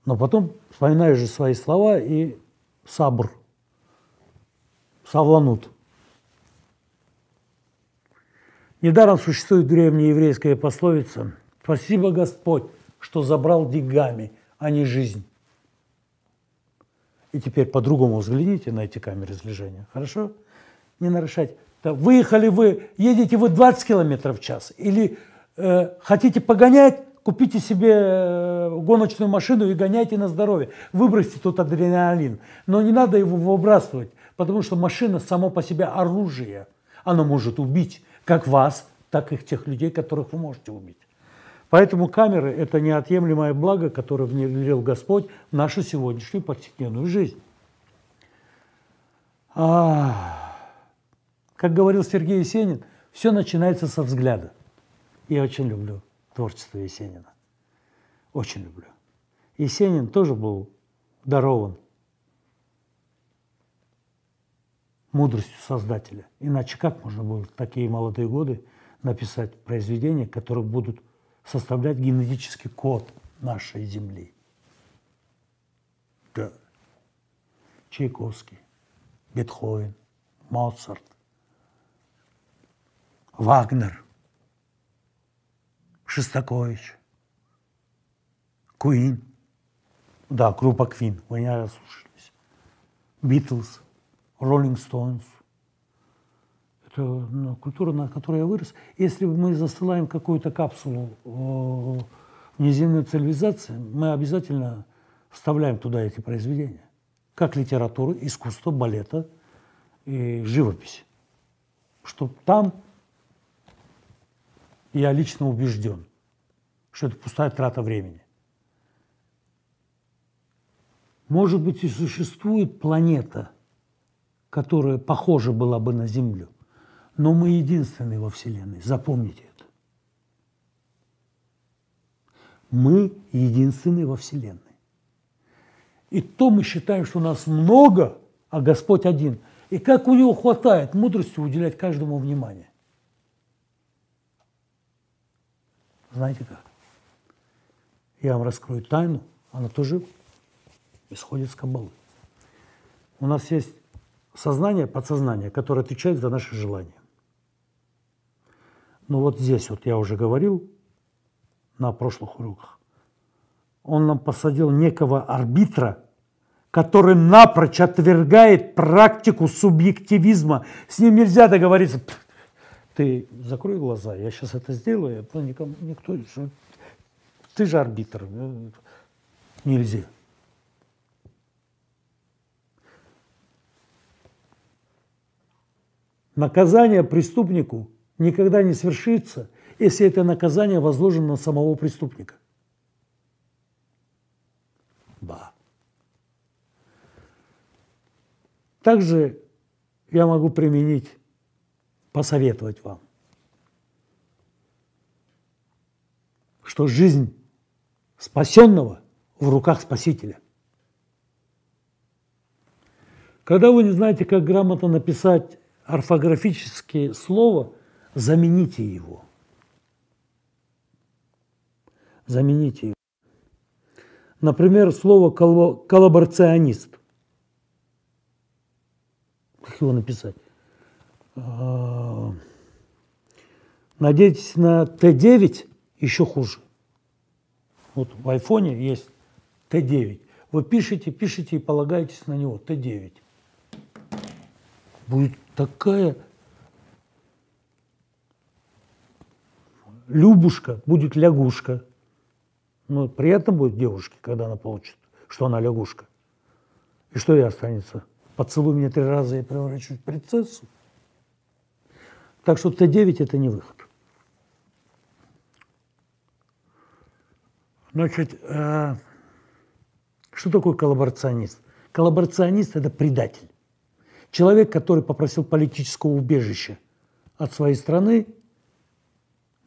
[SPEAKER 1] Но потом вспоминаю же свои слова и сабр, савланут. Недаром существует древняя еврейская пословица «Спасибо, Господь, что забрал деньгами, а не жизнь». И теперь по-другому взгляните на эти камеры слежения, хорошо? Не нарушать. Выехали вы, едете вы 20 километров в час или э, хотите погонять, купите себе э, гоночную машину и гоняйте на здоровье. Выбросьте тут адреналин. Но не надо его выбрасывать, потому что машина само по себе оружие. Оно может убить как вас, так и тех людей, которых вы можете убить. Поэтому камеры – это неотъемлемое благо, которое внедрил Господь в нашу сегодняшнюю повседневную жизнь. А, как говорил Сергей Есенин, все начинается со взгляда. Я очень люблю творчество Есенина. Очень люблю. Есенин тоже был дарован мудростью Создателя. Иначе как можно было в такие молодые годы написать произведения, которые будут составлять генетический код нашей Земли? Да. Чайковский, Бетховен, Моцарт, Вагнер, Шестакович, Куин. Да, группа Квин, вы не ослушались. Битлз, Rolling Stones. Это ну, культура, на которой я вырос. Если мы засылаем какую-то капсулу в внеземную цивилизацию, мы обязательно вставляем туда эти произведения. Как литературу, искусство, балета и живопись. Что там я лично убежден, что это пустая трата времени. Может быть, и существует планета – которая похожа была бы на Землю. Но мы единственные во Вселенной. Запомните это. Мы единственные во Вселенной. И то мы считаем, что нас много, а Господь один. И как у него хватает мудрости уделять каждому внимание. Знаете как? я вам раскрою тайну, она тоже исходит с Каббалы. У нас есть сознание, подсознание, которое отвечает за наши желания. Но вот здесь вот я уже говорил на прошлых уроках, он нам посадил некого арбитра, который напрочь отвергает практику субъективизма. С ним нельзя договориться. Ты закрой глаза, я сейчас это сделаю, а никому, никто, ты же арбитр. Нельзя. Наказание преступнику никогда не свершится, если это наказание возложено на самого преступника. Да. Также я могу применить, посоветовать вам, что жизнь спасенного в руках Спасителя. Когда вы не знаете, как грамотно написать орфографическое слово, замените его. Замените его. Например, слово коллаборационист. Как его написать? А, надейтесь на Т9, еще хуже. Вот в айфоне есть Т9. Вы пишете, пишете и полагаетесь на него, Т9. Будет такая Любушка, будет лягушка. Но приятно будет девушке, когда она получит, что она лягушка. И что ей останется? Поцелуй меня три раза и превращусь в принцессу. Так что Т9 это не выход. Значит, э, что такое коллаборационист? Коллаборационист – это предатель. Человек, который попросил политического убежища от своей страны,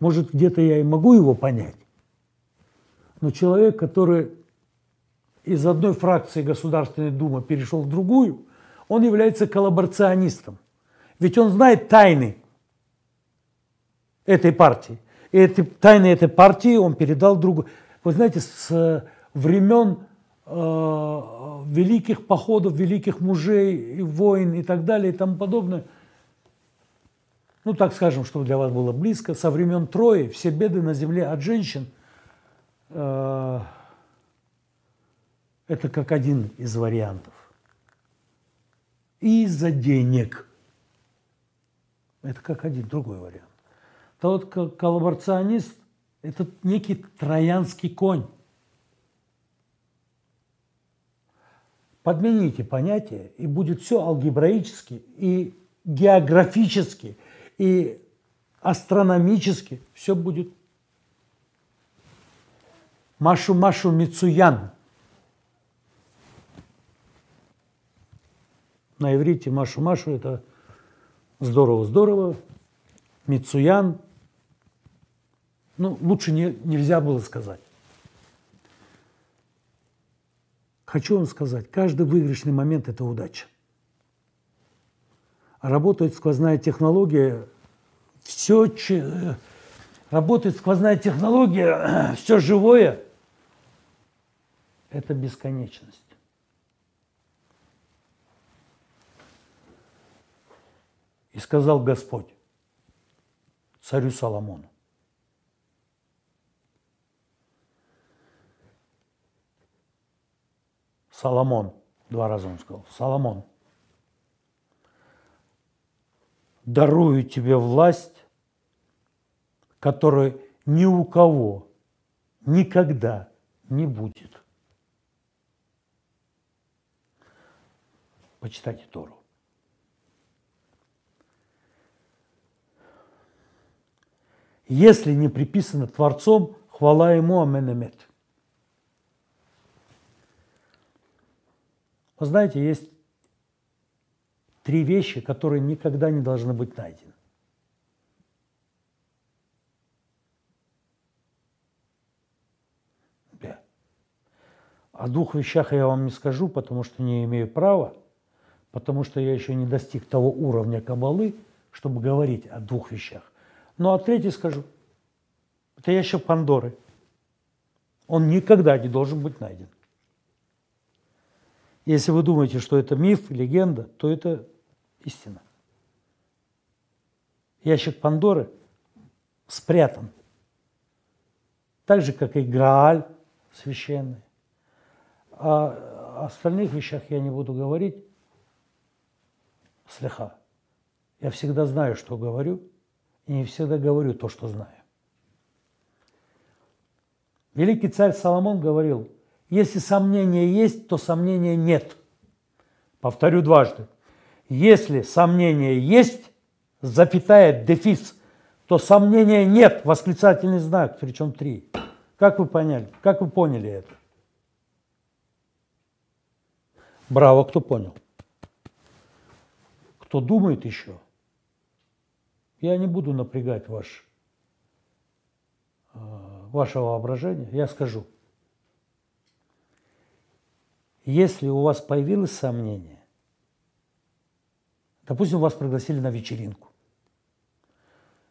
[SPEAKER 1] может, где-то я и могу его понять, но человек, который из одной фракции Государственной Думы перешел в другую, он является коллаборационистом. Ведь он знает тайны этой партии. И эти тайны этой партии он передал другу. Вы знаете, с э, времен э, великих походов, великих мужей, войн и так далее и тому подобное, ну так скажем, чтобы для вас было близко, со времен Трои все беды на земле от женщин э, это как один из вариантов. И из-за денег. Это как один другой вариант. То вот коллаборационист – это некий троянский конь. Подмените понятие, и будет все алгебраически, и географически, и астрономически. Все будет Машу-Машу Мицуян. На иврите Машу-Машу это здорово-здорово. Мицуян ну, лучше не, нельзя было сказать. Хочу вам сказать, каждый выигрышный момент – это удача. Работает сквозная технология, все, работает сквозная технология, все живое – это бесконечность. И сказал Господь царю Соломону, Соломон, два раза он сказал, Соломон, дарую тебе власть, которой ни у кого никогда не будет. Почитайте Тору. Если не приписано Творцом, хвала ему Аменемет. Вы знаете, есть три вещи, которые никогда не должны быть найдены. О двух вещах я вам не скажу, потому что не имею права, потому что я еще не достиг того уровня кабалы, чтобы говорить о двух вещах. Но о третьей скажу. Это ящик Пандоры. Он никогда не должен быть найден. Если вы думаете, что это миф, легенда, то это истина. Ящик Пандоры спрятан. Так же, как и Грааль священный. О остальных вещах я не буду говорить. Слеха. Я всегда знаю, что говорю, и не всегда говорю то, что знаю. Великий царь Соломон говорил, если сомнения есть, то сомнения нет. Повторю дважды. Если сомнения есть, запятая, дефис, то сомнения нет, восклицательный знак, причем три. Как вы поняли? Как вы поняли это? Браво, кто понял. Кто думает еще, я не буду напрягать ваш, э, ваше воображение, я скажу. Если у вас появилось сомнение, допустим, вас пригласили на вечеринку,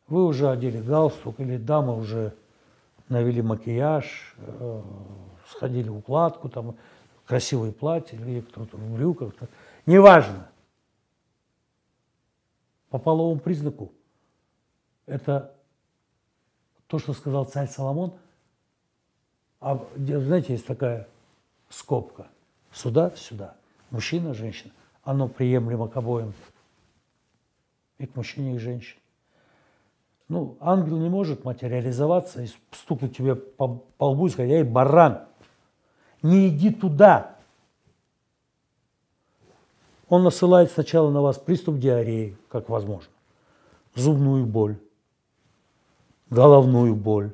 [SPEAKER 1] вы уже одели галстук или дама уже навели макияж, э, сходили в укладку, там красивое платье, или кто-то в брюках, неважно. По половому признаку это то, что сказал царь Соломон. А знаете, есть такая скобка. Сюда, сюда. Мужчина, женщина. Оно приемлемо к обоим. И к мужчине, и к женщине. Ну, ангел не может материализоваться и стукнуть тебе по, по лбу и сказать, эй, баран, не иди туда. Он насылает сначала на вас приступ диареи, как возможно, зубную боль, головную боль,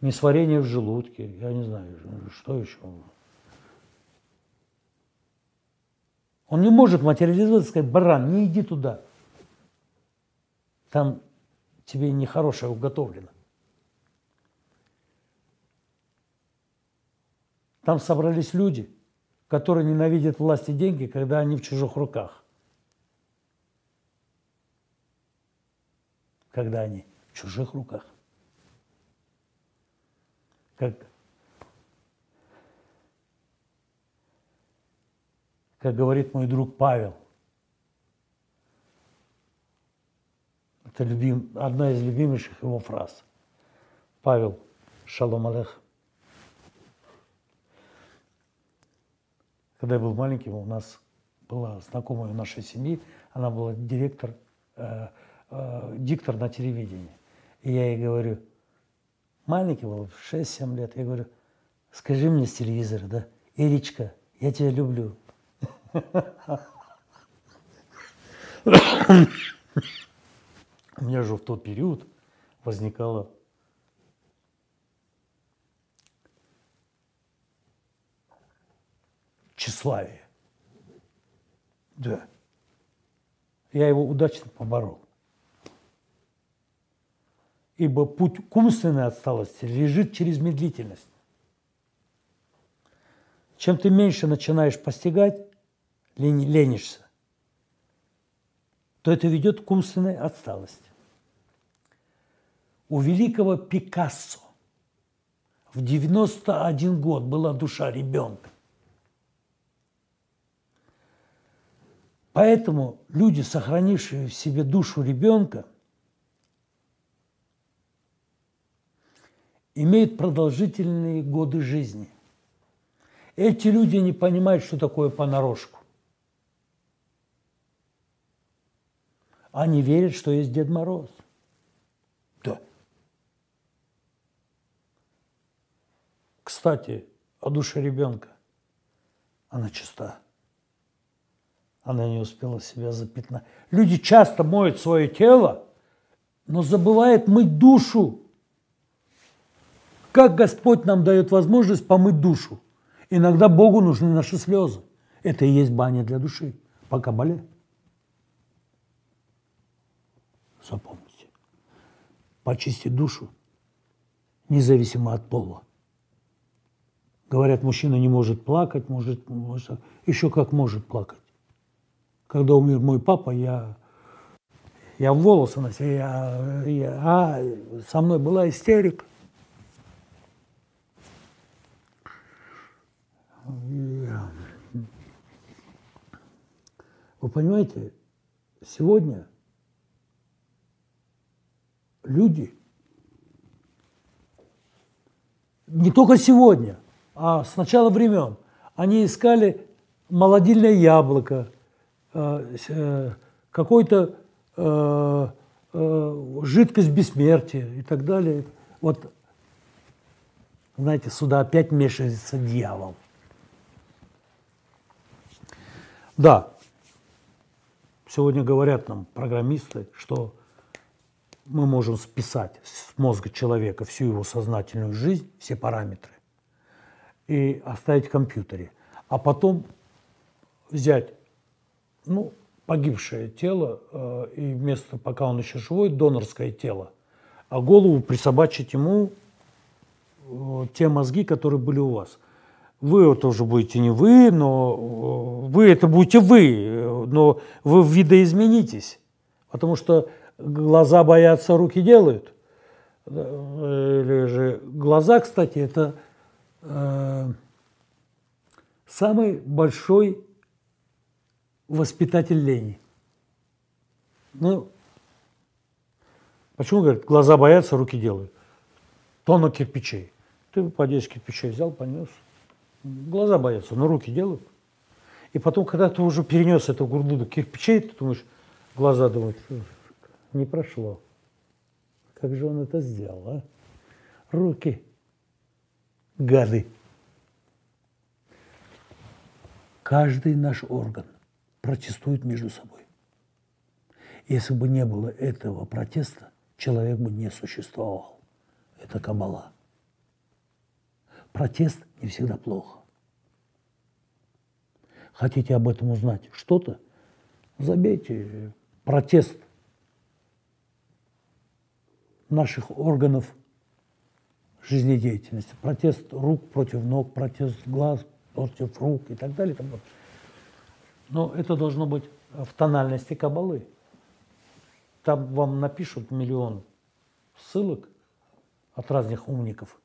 [SPEAKER 1] несварение в желудке, я не знаю, что еще. Он не может материализоваться сказать, баран, не иди туда. Там тебе нехорошее уготовлено. Там собрались люди, которые ненавидят власть и деньги, когда они в чужих руках. Когда они в чужих руках. Как, как говорит мой друг Павел, Это любим, одна из любимейших его фраз. Павел, шалом алех. Когда я был маленьким, у нас была знакомая в нашей семьи, она была директор, э, э, диктор на телевидении. И я ей говорю, маленький был, 6-7 лет, я говорю, скажи мне с телевизора, да, Иричка, я тебя люблю. У меня же в тот период возникало тщеславие. Да. Я его удачно поборол. Ибо путь к умственной отсталости лежит через медлительность. Чем ты меньше начинаешь постигать, ленишься, то это ведет к умственной отсталости. У великого Пикассо в 91 год была душа ребенка. Поэтому люди, сохранившие в себе душу ребенка, имеют продолжительные годы жизни. Эти люди не понимают, что такое понарошку. Они верят, что есть Дед Мороз. Да. Кстати, о душе ребенка. Она чиста. Она не успела себя запятнать. Люди часто моют свое тело, но забывают мыть душу. Как Господь нам дает возможность помыть душу? Иногда Богу нужны наши слезы. Это и есть баня для души, пока болеет. запомните. почистить душу, независимо от пола. Говорят, мужчина не может плакать, может, может еще как может плакать. Когда умер мой папа, я, я в волосы носил, я, я, а со мной была истерика. Вы понимаете, сегодня – люди, не только сегодня, а с начала времен, они искали молодильное яблоко, э, э, какой-то э, жидкость бессмертия и так далее. Вот, знаете, сюда опять вмешивается дьявол. Да, сегодня говорят нам программисты, что мы можем списать с мозга человека всю его сознательную жизнь, все параметры, и оставить в компьютере. А потом взять, ну, погибшее тело, э, и вместо, пока он еще живой, донорское тело, а голову присобачить ему э, те мозги, которые были у вас. Вы это уже будете не вы, но э, вы это будете вы, но вы видоизменитесь. Потому что глаза боятся, руки делают. Или же глаза, кстати, это э, самый большой воспитатель лени. Ну, почему, говорят, глаза боятся, руки делают? Тонну кирпичей. Ты по 10 кирпичей взял, понес. Глаза боятся, но руки делают. И потом, когда ты уже перенес эту груду кирпичей, ты думаешь, глаза думают, не прошло. Как же он это сделал, а? Руки, гады. Каждый наш орган протестуют между собой. Если бы не было этого протеста, человек бы не существовал. Это кабала. Протест не всегда плохо. Хотите об этом узнать что-то? Забейте протест наших органов жизнедеятельности. Протест рук против ног, протест глаз против рук и так далее. Но это должно быть в тональности кабалы. Там вам напишут миллион ссылок от разных умников.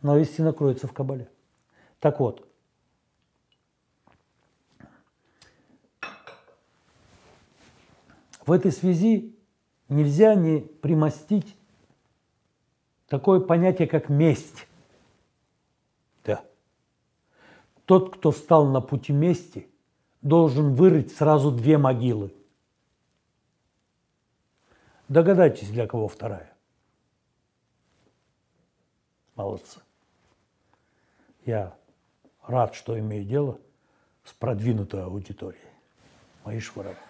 [SPEAKER 1] Но истина кроется в кабале. Так вот, в этой связи нельзя не примостить такое понятие, как месть. Тот, кто встал на пути мести, должен вырыть сразу две могилы. Догадайтесь, для кого вторая. Молодцы. Я рад, что имею дело с продвинутой аудиторией. Мои швыродные.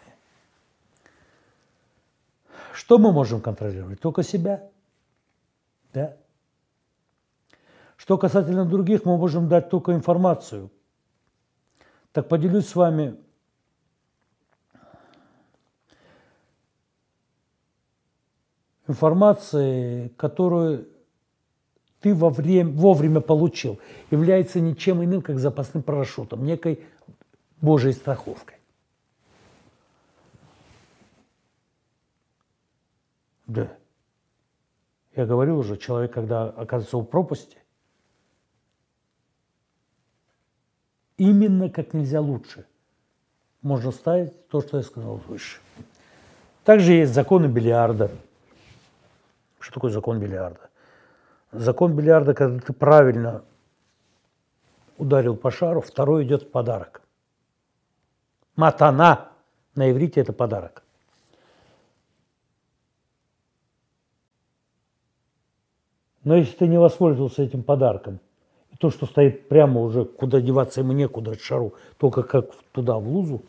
[SPEAKER 1] Что мы можем контролировать? Только себя. Да? Что касательно других, мы можем дать только информацию. Так поделюсь с вами информацией, которую ты во время, вовремя получил, является ничем иным, как запасным парашютом, некой Божьей страховкой. Да. Я говорил уже, человек, когда оказывается у пропасти, именно как нельзя лучше. Можно ставить то, что я сказал выше. Также есть законы бильярда. Что такое закон бильярда? Закон бильярда, когда ты правильно ударил по шару, второй идет в подарок. Матана на иврите это подарок. Но если ты не воспользовался этим подарком, то, что стоит прямо уже, куда деваться ему некуда, шару, только как туда, в лузу.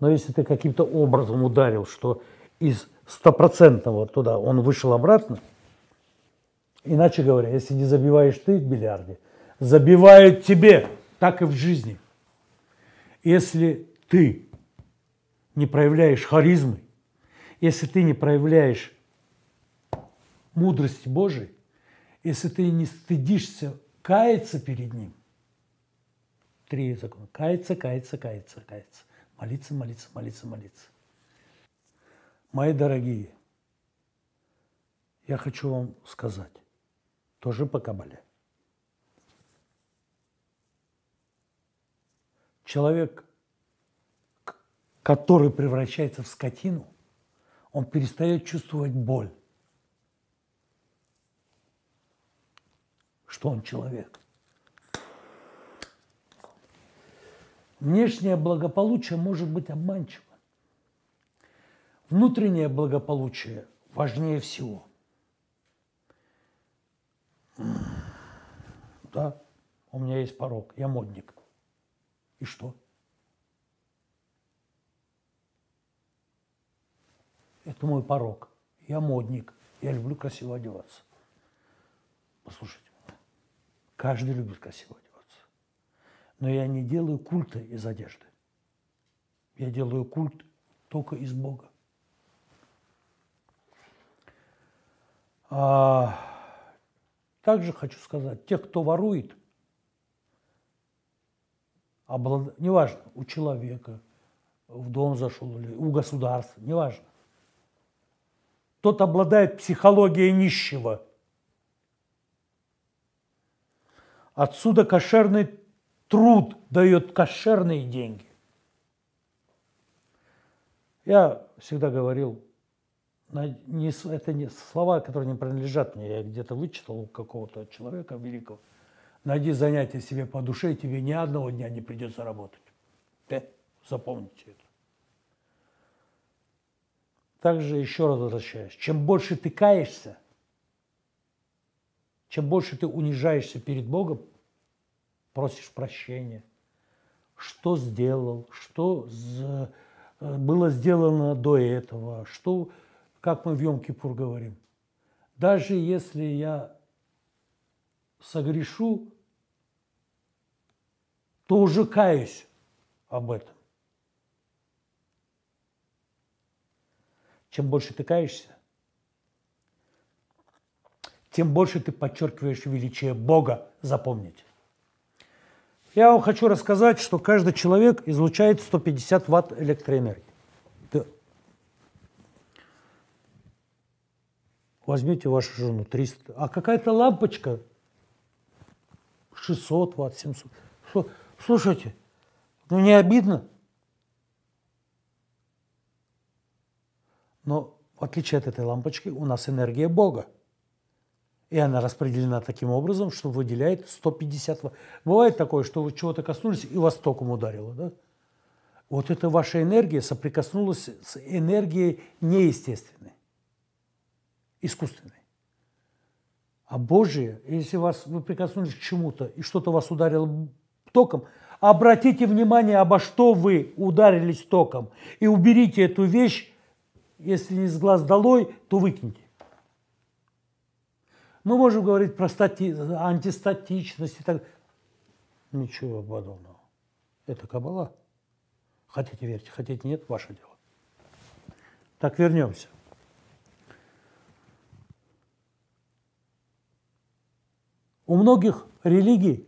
[SPEAKER 1] Но если ты каким-то образом ударил, что из стопроцентного туда он вышел обратно, иначе говоря, если не забиваешь ты в бильярде, забивают тебе, так и в жизни. Если ты не проявляешь харизмы, если ты не проявляешь мудрости Божией, если ты не стыдишься каяться перед Ним. Три закона. Каяться, каяться, каяться, каяться. Молиться, молиться, молиться, молиться. Мои дорогие, я хочу вам сказать, тоже по Кабале. Человек который превращается в скотину, он перестает чувствовать боль. Что он человек. Внешнее благополучие может быть обманчиво. Внутреннее благополучие важнее всего. Да, у меня есть порог, я модник. И что? Это мой порог. Я модник. Я люблю красиво одеваться. Послушайте, каждый любит красиво одеваться. Но я не делаю культа из одежды. Я делаю культ только из Бога. А, также хочу сказать, тех, кто ворует, облад... неважно, у человека, в дом зашел или у государства, неважно. Тот обладает психологией нищего. Отсюда кошерный труд дает кошерные деньги. Я всегда говорил, это не слова, которые не принадлежат мне, я где-то вычитал у какого-то человека великого. Найди занятие себе по душе, и тебе ни одного дня не придется работать. Э, запомните это. Также еще раз возвращаюсь. Чем больше ты каешься, чем больше ты унижаешься перед Богом, просишь прощения, что сделал, что э, было сделано до этого, что как мы в Йом-Кипур говорим, даже если я согрешу, то уже каюсь об этом. Чем больше ты каешься, тем больше ты подчеркиваешь величие Бога, запомните. Я вам хочу рассказать, что каждый человек излучает 150 ватт электроэнергии. Возьмите вашу жену 300. А какая-то лампочка 600 ватт, 700. Что? Слушайте, ну не обидно? Но в отличие от этой лампочки у нас энергия Бога. И она распределена таким образом, что выделяет 150 ватт. Бывает такое, что вы чего-то коснулись и вас током ударило. Да? Вот эта ваша энергия соприкоснулась с энергией неестественной искусственной. А Божие, если вас, вы прикоснулись к чему-то, и что-то вас ударило током, обратите внимание, обо что вы ударились током, и уберите эту вещь, если не с глаз долой, то выкиньте. Мы можем говорить про стати... антистатичность и так Ничего подобного. Это кабала. Хотите верьте, хотите нет, ваше дело. Так, вернемся. У многих религий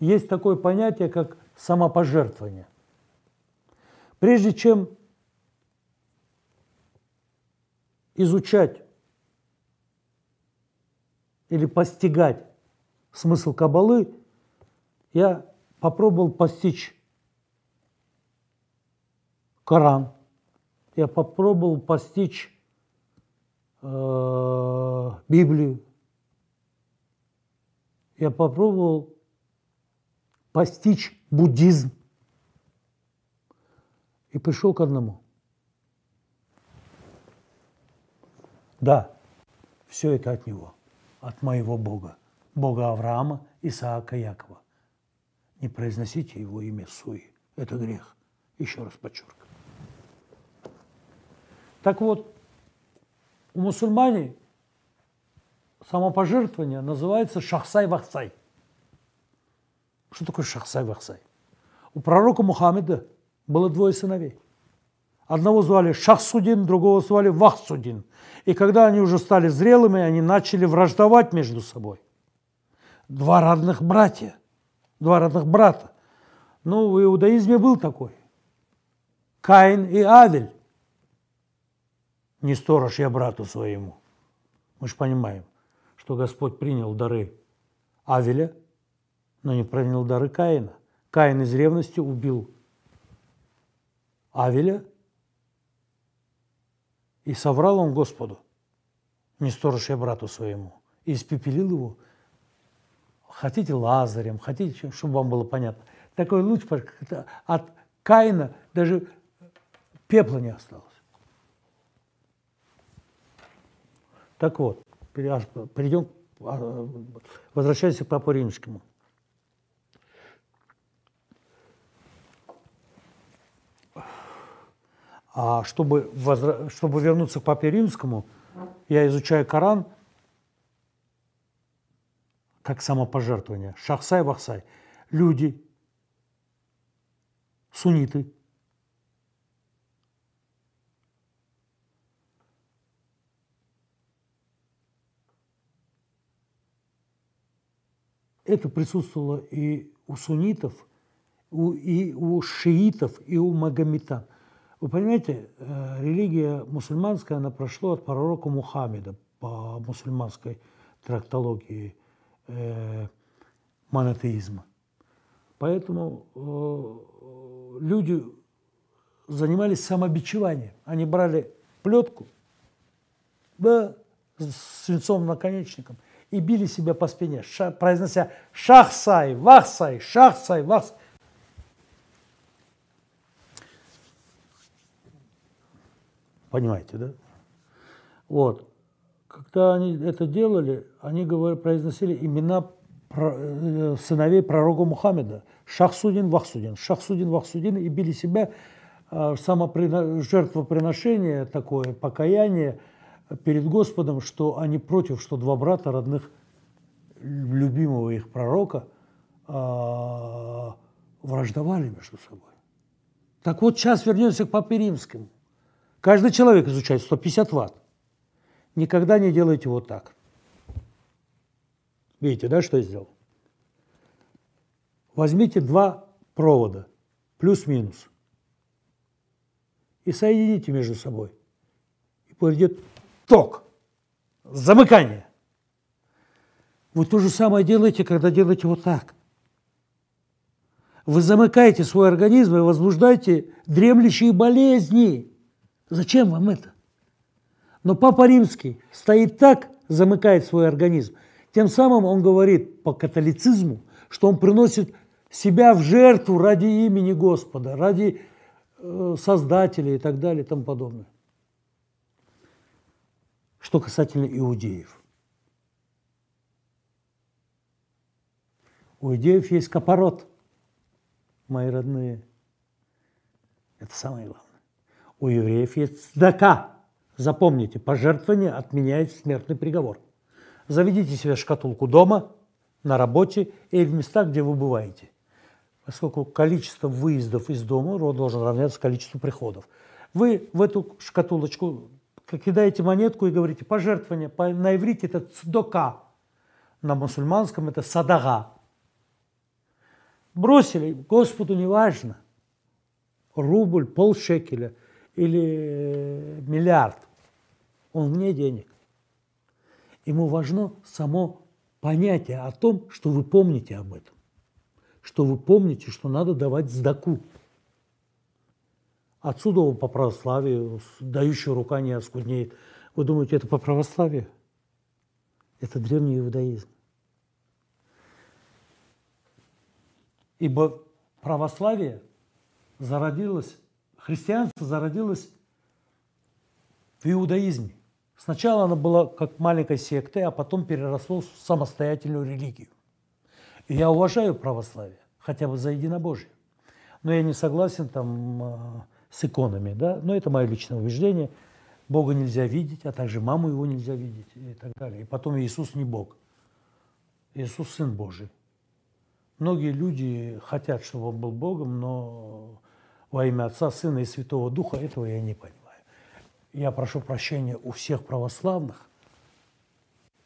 [SPEAKER 1] есть такое понятие, как самопожертвование. Прежде чем изучать или постигать смысл кабалы, я попробовал постичь Коран, я попробовал постичь э, Библию, я попробовал постичь буддизм. И пришел к одному. Да, все это от него, от моего Бога, Бога Авраама, Исаака, Якова. Не произносите его имя Суи. Это грех. Еще раз подчеркиваю. Так вот, у мусульмане самопожертвование называется шахсай-вахсай. Что такое шахсай-вахсай? У пророка Мухаммеда было двое сыновей. Одного звали Шахсудин, другого звали Вахсудин. И когда они уже стали зрелыми, они начали враждовать между собой. Два родных братья, два родных брата. Ну, в иудаизме был такой. Каин и Авель. Не сторож я брату своему. Мы же понимаем что Господь принял дары Авеля, но не принял дары Каина. Каин из ревности убил Авеля, и соврал он Господу, не сторож я брату своему, и испепелил его. Хотите Лазарем, хотите, чтобы вам было понятно. Такой луч от Каина даже пепла не осталось. Так вот, перейдем, а, возвращаемся к Папу Римскому. А чтобы, возра... чтобы вернуться к Папе Римскому, я изучаю Коран как самопожертвование. Шахсай-вахсай. Люди, сунниты, это присутствовало и у суннитов, и у шиитов, и у магометан. Вы понимаете, э, религия мусульманская, она прошла от пророка Мухаммеда по мусульманской трактологии э, монотеизма. Поэтому э, люди занимались самобичеванием. Они брали плетку, да, с свинцовым наконечником и били себя по спине, произнося «шахсай, вахсай, шахсай, вахсай». Понимаете, да? Вот. Когда они это делали, они говорили, произносили имена э, сыновей пророка Мухаммеда. Шахсудин, Вахсудин, Шахсудин, Вахсудин, и били себя э, самоприно... жертвоприношение такое, покаяние перед Господом, что они против, что два брата родных любимого их пророка э, враждовали между собой. Так вот, сейчас вернемся к Папе Римскому. Каждый человек изучает 150 ватт. Никогда не делайте вот так. Видите, да, что я сделал? Возьмите два провода, плюс-минус, и соедините между собой. И пойдет ток, замыкание. Вы то же самое делаете, когда делаете вот так. Вы замыкаете свой организм и возбуждаете дремлющие болезни. Зачем вам это? Но Папа Римский стоит так, замыкает свой организм. Тем самым он говорит по католицизму, что он приносит себя в жертву ради имени Господа, ради э, Создателя и так далее и тому подобное. Что касательно иудеев. У иудеев есть капорот, мои родные. Это самое главное. У евреев есть цдака. Запомните, пожертвование отменяет смертный приговор. Заведите себе шкатулку дома, на работе или в местах, где вы бываете. Поскольку количество выездов из дома должен равняться количеству приходов. Вы в эту шкатулочку кидаете монетку и говорите пожертвование. На иврите это цдока, на мусульманском это садага. Бросили, Господу не важно. Рубль, полшекеля – или миллиард, он вне денег. Ему важно само понятие о том, что вы помните об этом, что вы помните, что надо давать сдаку. Отсюда по православию, дающая рука не оскуднеет. Вы думаете, это по православию? Это древний иудаизм. Ибо православие зародилось христианство зародилось в иудаизме. Сначала оно было как маленькой сектой, а потом переросло в самостоятельную религию. И я уважаю православие, хотя бы за единобожие. Но я не согласен там а, с иконами, да, но это мое личное убеждение. Бога нельзя видеть, а также маму его нельзя видеть и так далее. И потом Иисус не Бог. Иисус Сын Божий. Многие люди хотят, чтобы он был Богом, но во имя Отца, Сына и Святого Духа, этого я не понимаю. Я прошу прощения у всех православных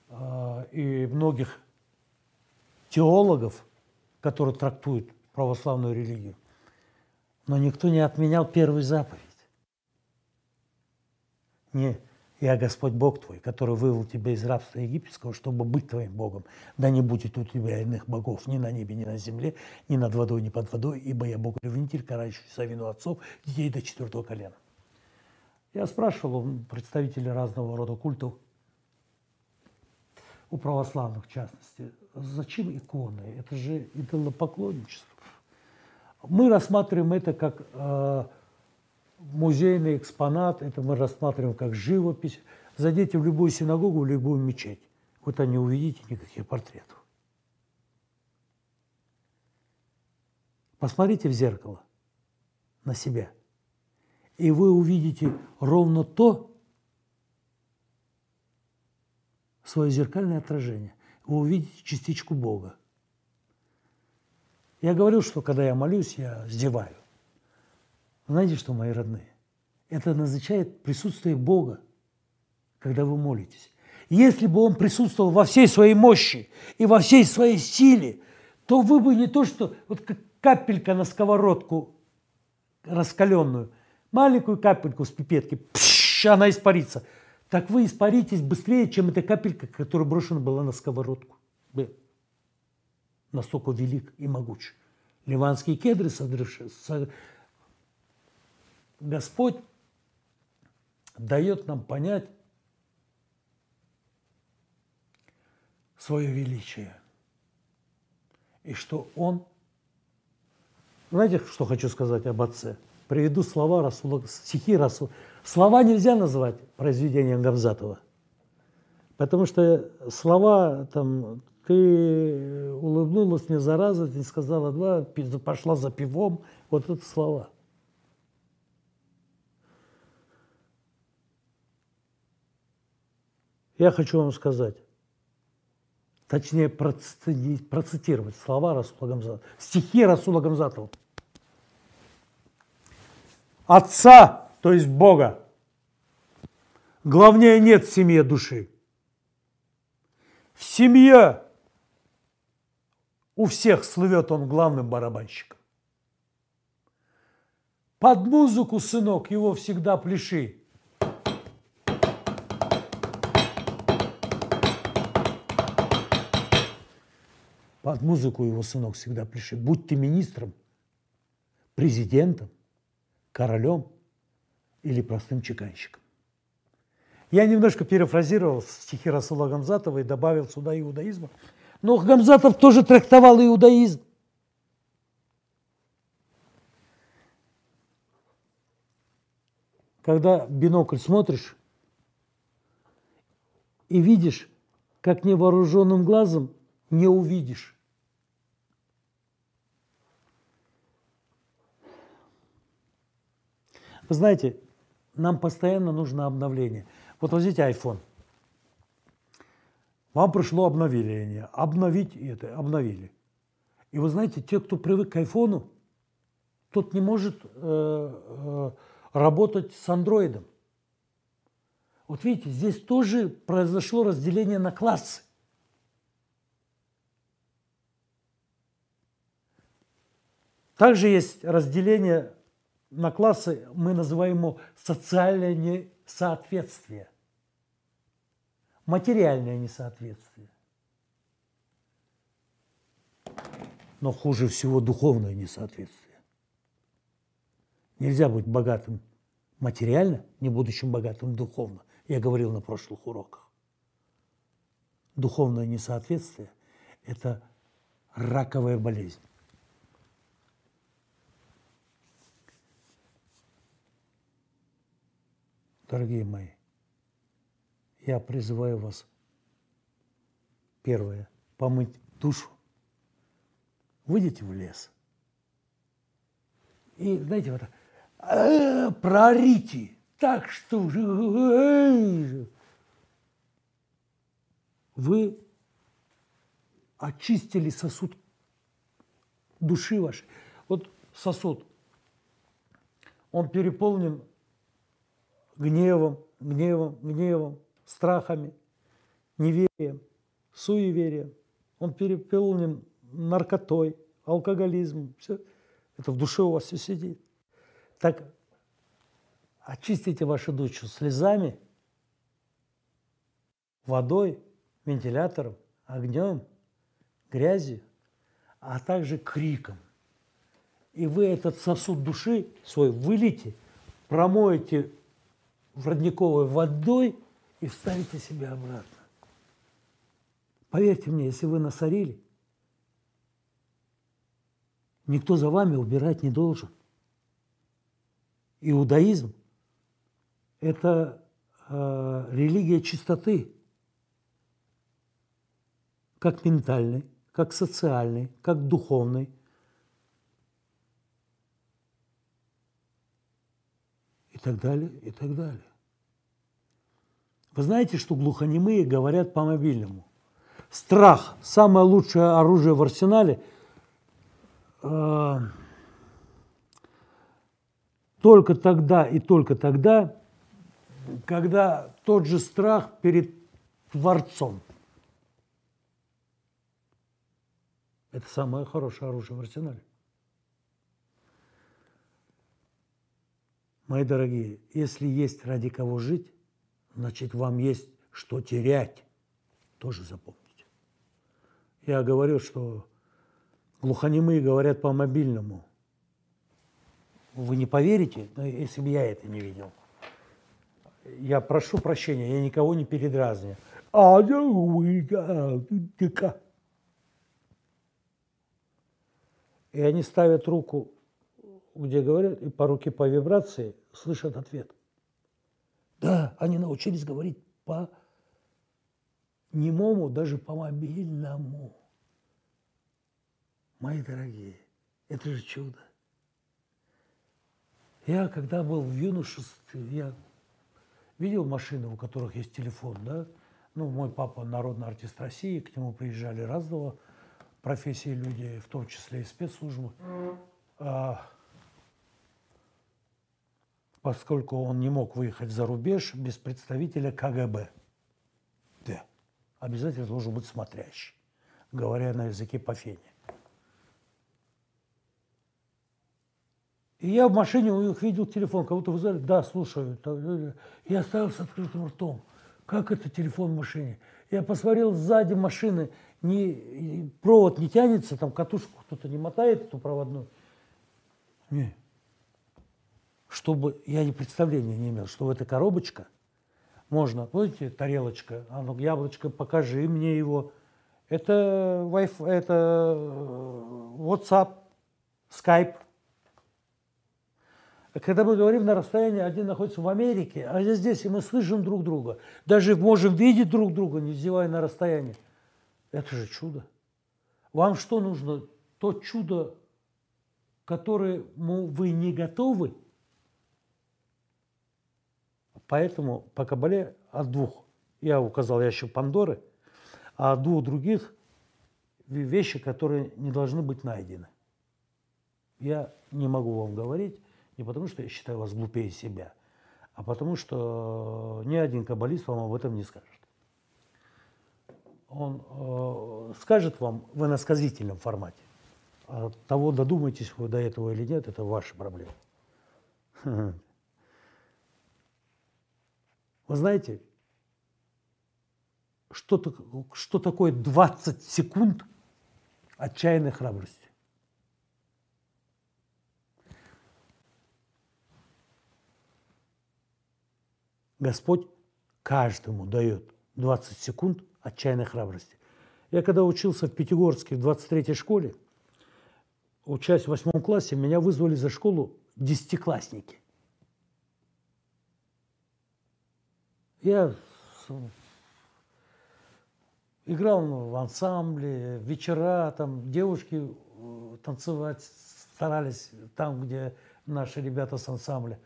[SPEAKER 1] э, и многих теологов, которые трактуют православную религию. Но никто не отменял первую заповедь. Не Я Господь Бог твой, который вывел тебя из рабства египетского, чтобы быть твоим Богом. Да не будет у тебя иных богов ни на небе, ни на земле, ни над водой, ни под водой, ибо я Бог ревнитель, карающий за вину отцов, детей до четвертого колена. Я спрашивал у представителей разного рода культов, у православных в частности, зачем иконы? Это же идолопоклонничество. Мы рассматриваем это как э, музейный экспонат, это мы рассматриваем как живопись. Зайдите в любую синагогу, в любую мечеть, вы там не увидите никаких портретов. Посмотрите в зеркало на себя, и вы увидите ровно то, свое зеркальное отражение. Вы увидите частичку Бога. Я говорил, что когда я молюсь, я сдеваю. Знаете что, мои родные? Это означает присутствие Бога, когда вы молитесь. Если бы Он присутствовал во всей своей мощи и во всей своей силе, то вы бы не то, что вот как капелька на сковородку раскаленную, маленькую капельку с пипетки, пш, она испарится. Так вы испаритесь быстрее, чем эта капелька, которая брошена была на сковородку. Настолько велик и могуч. Ливанские кедры Господь дает нам понять свое величие. И что Он... Знаете, что хочу сказать об Отце? Приведу слова Расула, стихи Расула. Слова нельзя называть произведением Гамзатова. Потому что слова, там, ты улыбнулась мне за раз, ты сказала два, пошла за пивом, вот это слова. Я хочу вам сказать, точнее процитировать слова Расула Гамзатова, стихи Расула Гамзатова. Отца, то есть Бога, главнее нет в семье души. В семье у всех слывет он главным барабанщиком. Под музыку, сынок, его всегда пляши. Под музыку его сынок всегда пляши. Будь ты министром, президентом, королем или простым чеканщиком. Я немножко перефразировал стихи Расула Гамзатова и добавил сюда иудаизма. Но Гамзатов тоже трактовал иудаизм. Когда бинокль смотришь и видишь, как невооруженным глазом не увидишь Вы знаете, нам постоянно нужно обновление. Вот возьмите iPhone. Вам пришло обновление. Обновить это, обновили. И вы знаете, те, кто привык к айфону, тот не может э, э, работать с андроидом. Вот видите, здесь тоже произошло разделение на классы. Также есть разделение на классы мы называем его социальное несоответствие, материальное несоответствие. Но хуже всего духовное несоответствие. Нельзя быть богатым материально, не будучи богатым духовно. Я говорил на прошлых уроках. Духовное несоответствие – это раковая болезнь. Дорогие мои, я призываю вас, первое, помыть душу. Выйдите в лес. И, знаете, вот э, проорите так, что вы очистили сосуд души вашей. Вот сосуд, он переполнен гневом, гневом, гневом, страхами, неверием, суеверием. Он переполнен наркотой, алкоголизмом. Все. Это в душе у вас все сидит. Так очистите вашу душу слезами водой, вентилятором, огнем, грязью, а также криком. И вы этот сосуд души свой вылите, промоете в родниковой водой и вставите себя обратно. Поверьте мне, если вы насорили, никто за вами убирать не должен. Иудаизм – это э, религия чистоты, как ментальной, как социальной, как духовной. И так далее, и так далее. Вы знаете, что глухонемые говорят по мобильному? Страх – самое лучшее оружие в арсенале. Э, только тогда и только тогда, когда тот же страх перед Творцом. Это самое хорошее оружие в арсенале. Мои дорогие, если есть ради кого жить, значит, вам есть что терять. Тоже запомните. Я говорю, что глухонемые говорят по мобильному. Вы не поверите, если бы я это не видел. Я прошу прощения, я никого не передразню. А, и они ставят руку, где говорят, и по руке по вибрации слышат ответ. Да, они научились говорить по немому, даже по мобильному. Мои дорогие, это же чудо. Я, когда был в юношестве, я видел машины, у которых есть телефон, да? Ну, мой папа народный артист России, к нему приезжали разного профессии люди, в том числе и спецслужбы. А, поскольку он не мог выехать за рубеж без представителя КГБ. Да, обязательно должен быть смотрящий, говоря на языке по фене. И я в машине у них видел телефон, кого-то вызвали, да, слушаю. Я стоял с открытым ртом. Как это телефон в машине? Я посмотрел сзади машины, не, провод не тянется, там катушку кто-то не мотает, эту проводную. Не. Чтобы, я не представления не имел, что в этой коробочка можно, помните, тарелочка, а ну, яблочко, покажи мне его. Это Wi-Fi, это э, WhatsApp, Skype. Когда мы говорим на расстоянии, один находится в Америке, а я здесь, и мы слышим друг друга. Даже можем видеть друг друга, не зевая на расстоянии. Это же чудо. Вам что нужно? То чудо, которому вы не готовы. Поэтому по Кабале от двух, я указал ящик Пандоры, а от двух других вещи, которые не должны быть найдены. Я не могу вам говорить, не потому, что я считаю вас глупее себя, а потому, что ни один каббалист вам об этом не скажет. Он э, скажет вам в иносказительном формате. А того, додумаетесь вы до этого или нет, это ваша проблема. Вы знаете, что, что такое 20 секунд отчаянной храбрости? Господь каждому дает 20 секунд отчаянной храбрости. Я когда учился в Пятигорске в 23-й школе, учась в восьмом классе, меня вызвали за школу десятиклассники. Я играл в ансамбле, вечера, там девушки э, танцевать старались там, где наши ребята с ансамбля,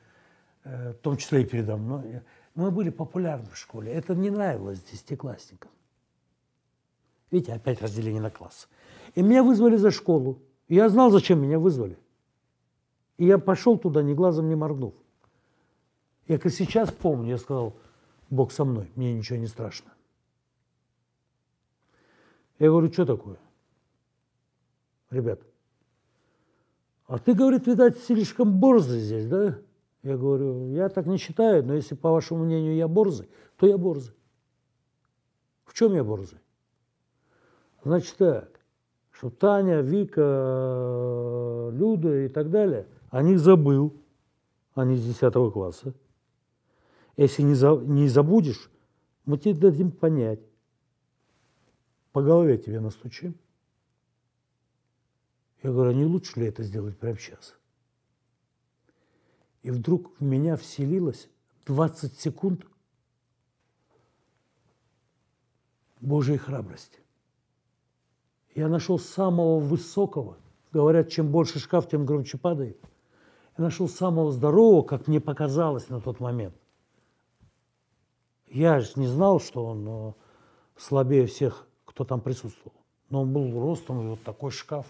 [SPEAKER 1] э, в том числе и передо мной. Мы были популярны в школе. Это не нравилось десятиклассникам. Видите, опять разделение на классы. И меня вызвали за школу. Я знал, зачем меня вызвали. И я пошел туда, ни глазом не моргнув. Я как сейчас помню, я сказал, Бог со мной, мне ничего не страшно. Я говорю, что такое? Ребят, а ты, говорит, видать, слишком борзый здесь, да? Я говорю, я так не считаю, но если по вашему мнению я борзый, то я борзый. В чем я борзый? Значит так, что Таня, Вика, Люда и так далее, о них забыл, они с 10 класса. Если не, за, не забудешь, мы тебе дадим понять. По голове тебе настучим. Я говорю, а не лучше ли это сделать прямо сейчас? И вдруг в меня вселилось 20 секунд Божьей храбрости. Я нашел самого высокого, говорят, чем больше шкаф, тем громче падает. Я нашел самого здорового, как мне показалось на тот момент. Я же не знал, что он э, слабее всех, кто там присутствовал. Но он был ростом, и вот такой шкаф.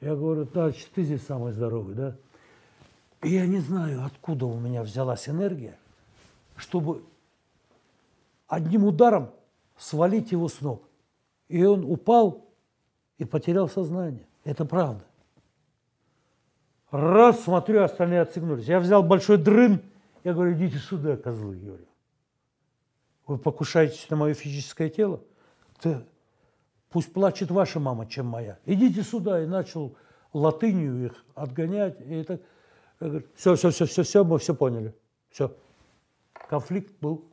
[SPEAKER 1] Я говорю, да, ты здесь самый здоровый, да? И я не знаю, откуда у меня взялась энергия, чтобы одним ударом свалить его с ног. И он упал и потерял сознание. Это правда. Раз, смотрю, остальные отсыгнулись. Я взял большой дрын, я говорю, идите сюда, козлы, говорю. Вы покушаетесь на мое физическое тело? Да, пусть плачет ваша мама, чем моя. Идите сюда. И начал латынью их отгонять. И говорю, все, все, все, все, все, мы все поняли. Все. Конфликт был.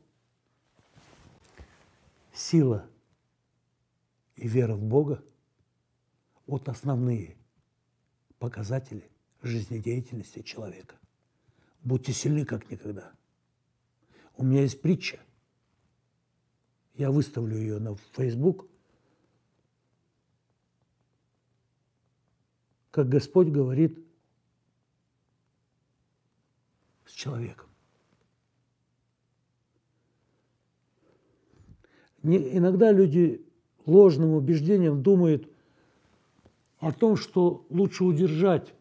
[SPEAKER 1] Сила и вера в Бога – вот основные показатели жизнедеятельности человека. Будьте сильны, как никогда. У меня есть притча. Я выставлю ее на Facebook. Как Господь говорит с человеком. Не, иногда люди ложным убеждением думают о том, что лучше удержать.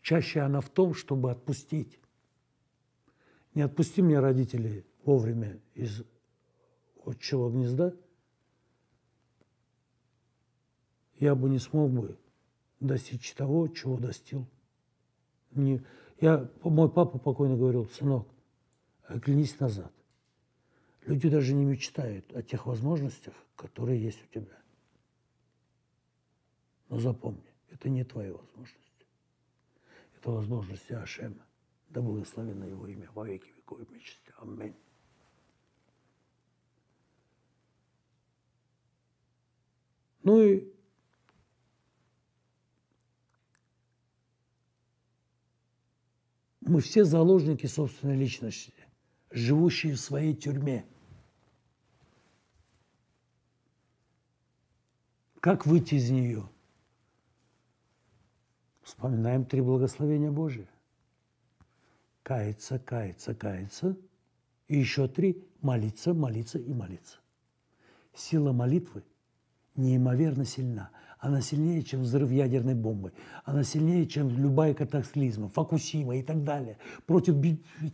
[SPEAKER 1] Чаще она в том, чтобы отпустить. Не отпусти мне родителей вовремя из отчего гнезда, я бы не смог бы достичь того, чего достиг. Не, я, мой папа покойно говорил, сынок, оглянись назад. Люди даже не мечтают о тех возможностях, которые есть у тебя. Но запомни, это не твои возможности. Это возможности Ашема. Да благословено его имя во веки веков и мечте. Аминь. Ну и мы все заложники собственной личности, живущие в своей тюрьме – Как выйти из нее? Вспоминаем три благословения Божия. Каяться, каяться, каяться. И еще три – молиться, молиться и молиться. Сила молитвы неимоверно сильна. Она сильнее, чем взрыв ядерной бомбы. Она сильнее, чем любая катаклизма, Фокусима и так далее. Против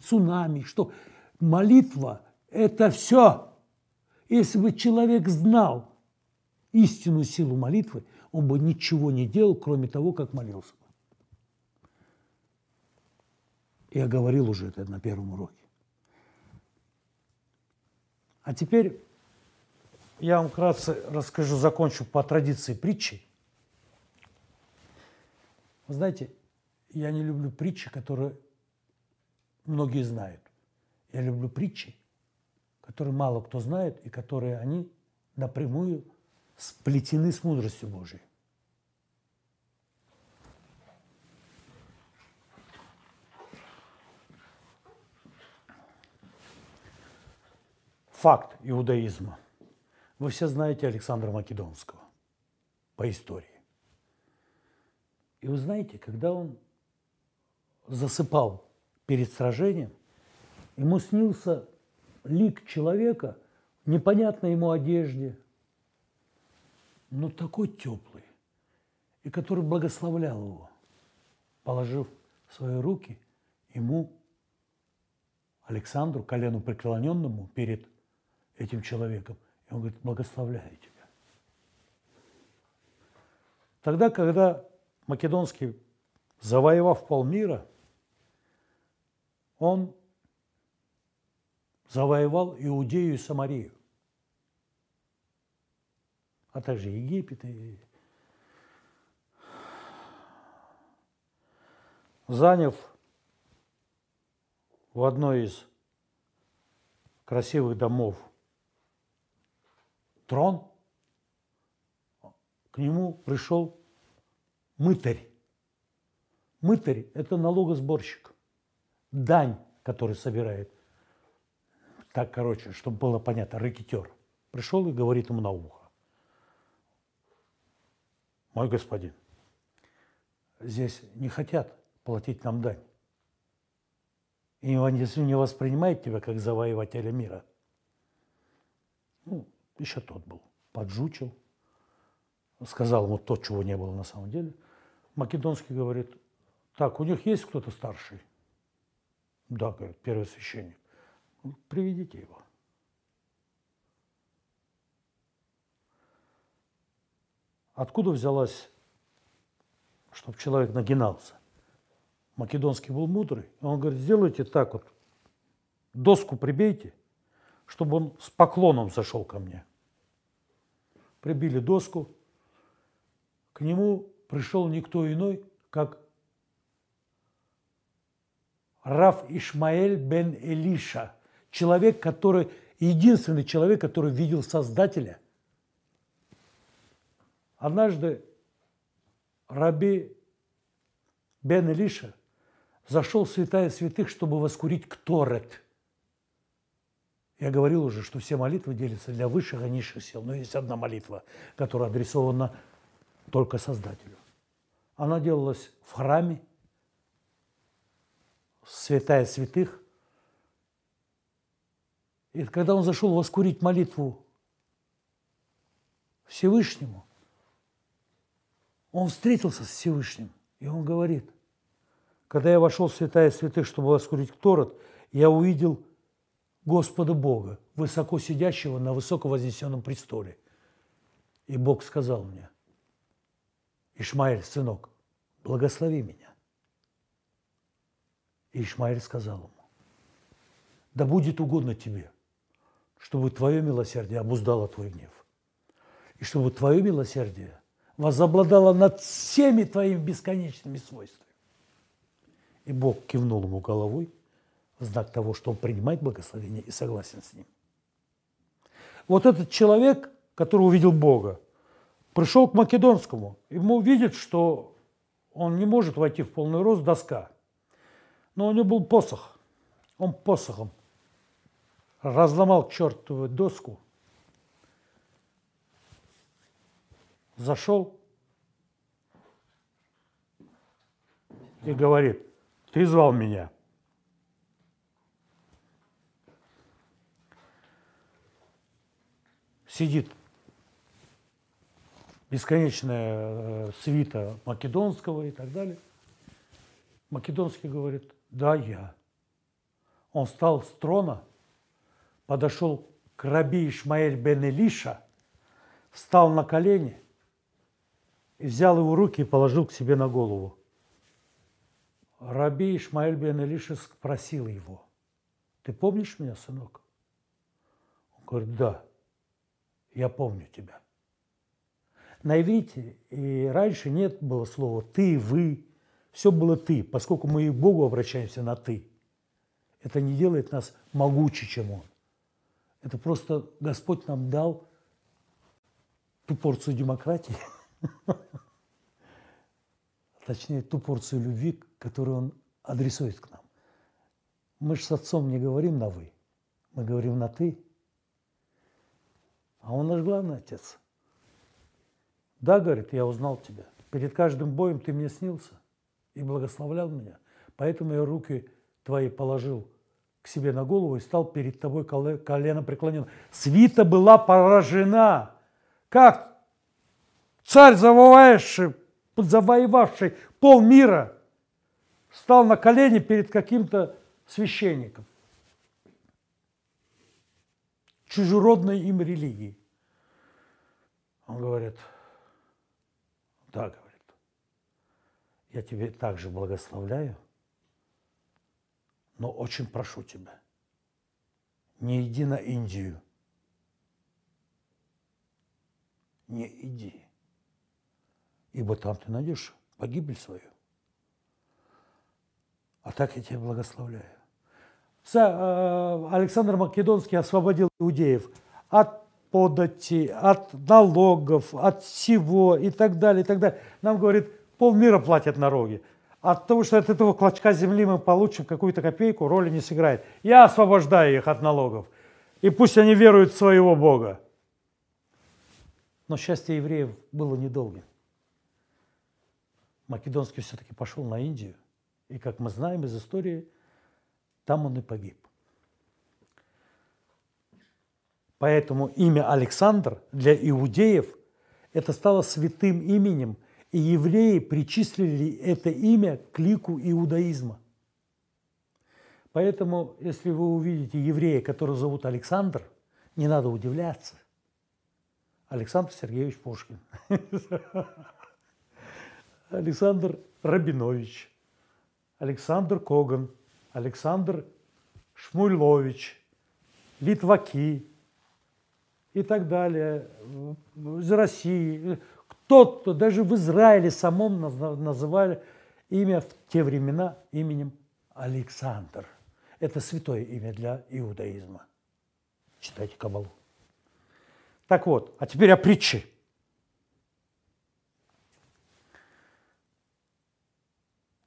[SPEAKER 1] цунами. Что? Молитва – это все. Если бы человек знал, истинную силу молитвы, он бы ничего не делал, кроме того, как молился бы. Я говорил уже это на первом уроке. А теперь я вам вкратце расскажу, закончу по традиции притчи. Вы знаете, я не люблю притчи, которые многие знают. Я люблю притчи, которые мало кто знает и которые они напрямую сплетены с мудростью Божией. Факт иудаизма. Вы все знаете Александра Македонского по истории. И вы знаете, когда он засыпал перед сражением, ему снился лик человека в непонятной ему одежде – но такой теплый, и который благословлял его, положив свои руки ему, Александру, колену преклоненному перед этим человеком. И он говорит, благословляю тебя. Тогда, когда Македонский, завоевав полмира, он завоевал Иудею и Самарию, а также Египет и заняв в одной из красивых домов трон, к нему пришел мытарь. Мытарь – это налогосборщик, дань, который собирает. Так, короче, чтобы было понятно, рэкетер. Пришел и говорит ему на ухо. Мой господин, здесь не хотят платить нам дань. И если не воспринимает тебя как завоевателя мира, ну, еще тот был, поджучил, сказал ему то, чего не было на самом деле. Македонский говорит, так, у них есть кто-то старший? Да, говорит, первый священник. «Ну, приведите его. Откуда взялась, чтобы человек нагинался? Македонский был мудрый. Он говорит, сделайте так вот, доску прибейте, чтобы он с поклоном зашел ко мне. Прибили доску. К нему пришел никто иной, как Раф Ишмаэль бен Элиша, человек, который, единственный человек, который видел Создателя. Однажды Раби бен Элиша зашел в святая святых, чтобы воскурить Кторет. Я говорил уже, что все молитвы делятся для высших и низших сил, но есть одна молитва, которая адресована только Создателю. Она делалась в храме, святая святых. И когда он зашел воскурить молитву Всевышнему, он встретился с Всевышним, и он говорит, когда я вошел в святая святых, чтобы воскурить Торот, я увидел Господа Бога, высоко сидящего на высоко вознесенном престоле. И Бог сказал мне, Ишмаэль, сынок, благослови меня. И Ишмаэль сказал ему, да будет угодно тебе, чтобы твое милосердие обуздало твой гнев, и чтобы твое милосердие возобладало над всеми твоими бесконечными свойствами. И Бог кивнул ему головой знак того, что он принимает благословение и согласен с ним. Вот этот человек, который увидел Бога, пришел к Македонскому. Ему видит, что он не может войти в полный рост доска – но у него был посох. Он посохом разломал чертову доску, зашел и говорит, ты звал меня. Сидит бесконечная э, свита македонского и так далее. Македонский говорит, да, я. Он встал с трона, подошел к раби Ишмаэль бен Илиша, встал на колени и взял его руки и положил к себе на голову. Раби Ишмаэль бен Илиша спросил его, ты помнишь меня, сынок? Он говорит, да, я помню тебя. На иврите и раньше нет было слова «ты», «вы», все было ты, поскольку мы и к Богу обращаемся на ты. Это не делает нас могуче, чем Он. Это просто Господь нам дал ту порцию демократии, точнее, ту порцию любви, которую Он адресует к нам. Мы же с отцом не говорим на «вы», мы говорим на «ты». А он наш главный отец. Да, говорит, я узнал тебя. Перед каждым боем ты мне снился и благословлял меня. Поэтому я руки твои положил к себе на голову и стал перед тобой колено преклонен. Свита была поражена. Как царь, завоевавший, завоевавший полмира, стал на колени перед каким-то священником чужеродной им религии. Он говорит, да, говорит, я тебе также благословляю, но очень прошу тебя, не иди на Индию. Не иди. Ибо там ты найдешь погибель свою. А так я тебя благословляю. Александр Македонский освободил иудеев от подати, от налогов, от всего и так далее, и так далее. Нам, говорит, полмира платят налоги. От того, что от этого клочка земли мы получим какую-то копейку, роли не сыграет. Я освобождаю их от налогов. И пусть они веруют в своего Бога. Но счастье евреев было недолгим. Македонский все-таки пошел на Индию. И, как мы знаем из истории, там он и погиб. Поэтому имя Александр для иудеев это стало святым именем, и евреи причислили это имя к лику иудаизма. Поэтому, если вы увидите еврея, которого зовут Александр, не надо удивляться. Александр Сергеевич Пушкин. Александр Рабинович. Александр Коган. Александр Шмуйлович. Литваки и так далее, из России. Кто-то, даже в Израиле самом называли имя в те времена именем Александр. Это святое имя для иудаизма. Читайте Кабалу. Так вот, а теперь о притче.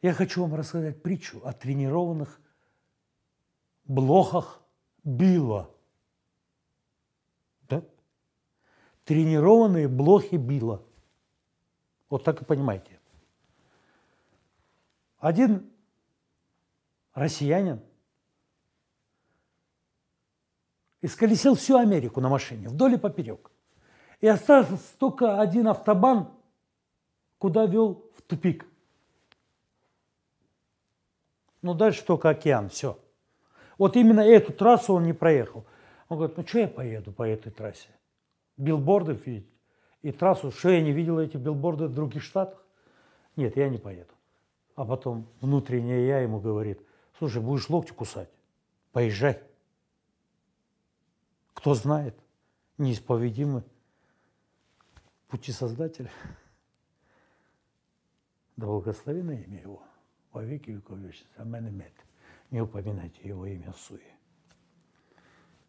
[SPEAKER 1] Я хочу вам рассказать притчу о тренированных блохах Билла – тренированные блохи Билла. Вот так и понимаете. Один россиянин исколесил всю Америку на машине, вдоль и поперек. И остался только один автобан, куда вел в тупик. Ну, дальше только океан, все. Вот именно эту трассу он не проехал. Он говорит, ну что я поеду по этой трассе? билбордов видеть и трассу, что я не видел эти билборды в других штатах? Нет, я не поеду. А потом внутреннее я ему говорит, слушай, будешь локти кусать, поезжай. Кто знает, неисповедимы пути Создателя. Да благословенное имя Его во веки веков вечности. Амен и Не упоминайте Его имя в суе.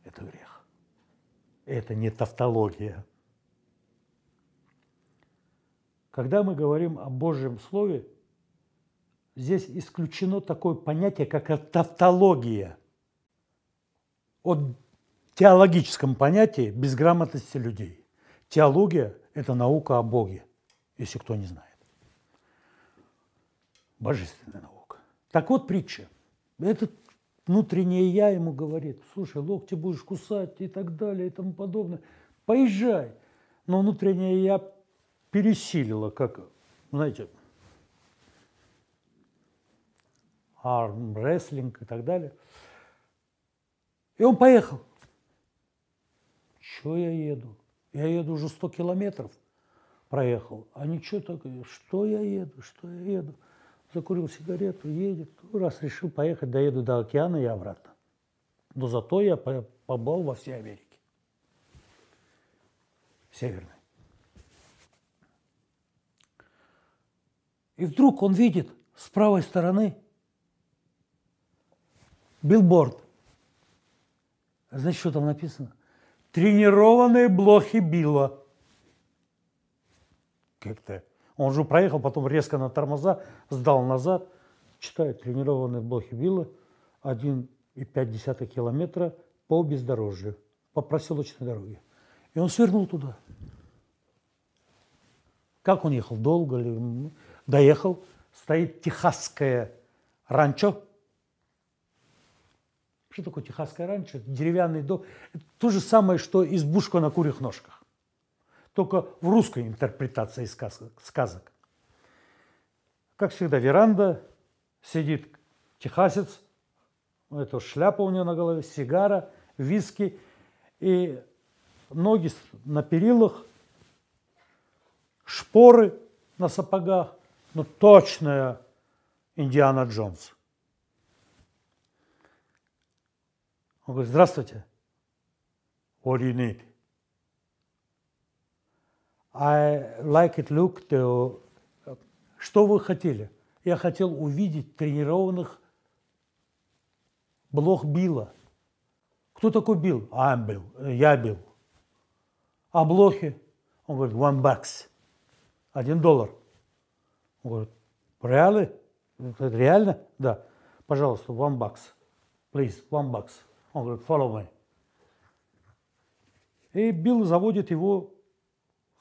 [SPEAKER 1] Это грех. Это не тавтология. Когда мы говорим о Божьем Слове, здесь исключено такое понятие, как тавтология. О теологическом понятии безграмотности людей. Теология – это наука о Боге, если кто не знает. Божественная наука. Так вот притча. Этот внутреннее я ему говорит, слушай, локти будешь кусать и так далее и тому подобное, поезжай. Но внутреннее я пересилило, как, знаете, армрестлинг и так далее. И он поехал. Что я еду? Я еду уже 100 километров проехал. А ничего такое, что я еду, что я еду закурил сигарету, едет. Ну, раз решил поехать, доеду до океана и обратно. Но зато я побыл во всей Америке. Северной. И вдруг он видит с правой стороны билборд. Знаете, что там написано? Тренированные блохи Билла. Как-то он же проехал, потом резко на тормоза, сдал назад, читает тренированные блохи Вилла, 1,5 километра по бездорожью, по проселочной дороге. И он свернул туда. Как он ехал? Долго ли? Доехал. Стоит техасское ранчо. Что такое техасское ранчо? Деревянный дом. Это то же самое, что избушка на курьих ножках только в русской интерпретации сказок. Как всегда, веранда, сидит техасец, это шляпа у него на голове, сигара, виски, и ноги на перилах, шпоры на сапогах, ну точная Индиана Джонс. Он говорит, здравствуйте, What do you need? I like it look to... Что вы хотели? Я хотел увидеть тренированных блох Билла. Кто такой Билл? А, Билл. Я Билл. А блохи? Он говорит, one bucks. Один доллар. Он говорит? Это реально? Да. Пожалуйста, one bucks. Please, one bucks. Он говорит, follow me. И Билл заводит его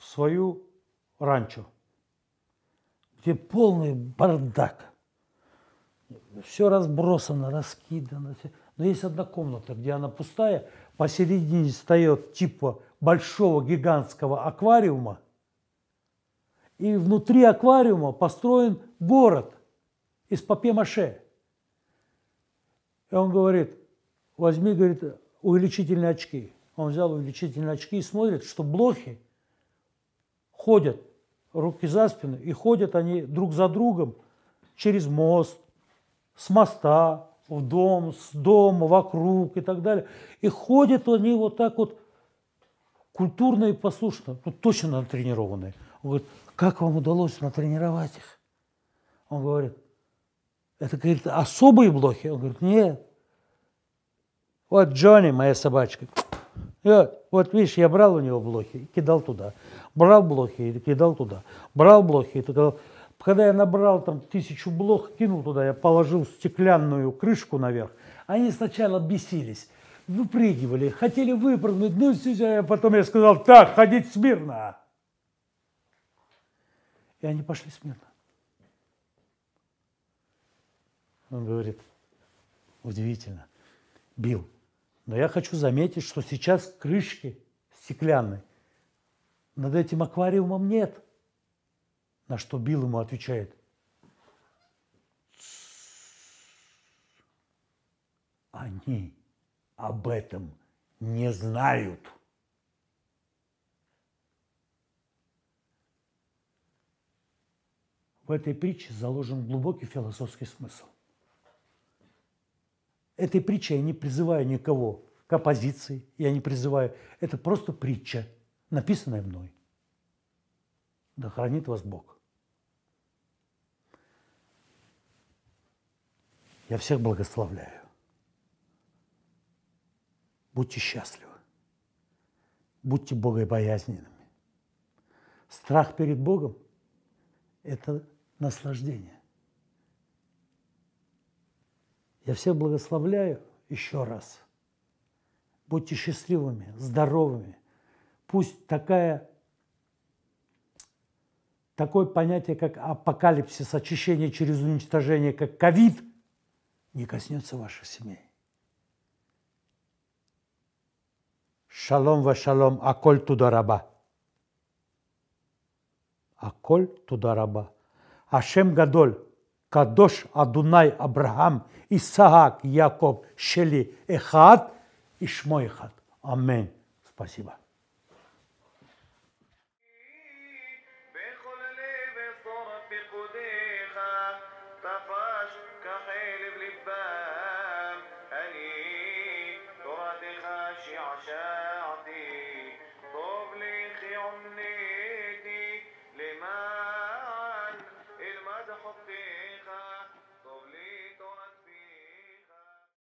[SPEAKER 1] свою ранчо, где полный бардак. Все разбросано, раскидано. Но есть одна комната, где она пустая, посередине стоит типа большого гигантского аквариума, и внутри аквариума построен город из папье-маше. И он говорит, возьми, говорит, увеличительные очки. Он взял увеличительные очки и смотрит, что блохи ходят руки за спину, и ходят они друг за другом через мост, с моста в дом, с дома, вокруг и так далее. И ходят они вот так вот культурно и послушно, ну, точно натренированные. Он говорит, как вам удалось натренировать их? Он говорит, это, говорит, особые блохи? Он говорит, нет. Вот Джонни, моя собачка, я, вот видишь, я брал у него блохи и кидал туда. Брал блохи и кидал туда. Брал блохи и кидал. Когда я набрал там тысячу блох, кинул туда, я положил стеклянную крышку наверх. Они сначала бесились, выпрыгивали, хотели выпрыгнуть. Ну, а потом я сказал, так, ходить смирно. И они пошли смирно. Он говорит, удивительно, Бил, но я хочу заметить, что сейчас крышки стеклянной над этим аквариумом нет. На что Билл ему отвечает. Они об этом не знают. В этой притче заложен глубокий философский смысл. Этой притчей я не призываю никого к оппозиции, я не призываю. Это просто притча, написанная мной. Да хранит вас Бог. Я всех благословляю. Будьте счастливы. Будьте богобоязненными. Страх перед Богом – это наслаждение. Я всех благословляю еще раз. Будьте счастливыми, здоровыми. Пусть такая, такое понятие, как апокалипсис, очищение через уничтожение, как ковид, не коснется ваших семей. Шалом ва шалом, аколь туда раба. Аколь туда раба. Ашем гадоль, кадош Адунай Абрахам Исаак, Яков, Шели, Эхад и Шмо Эхад. Аминь. Спасибо.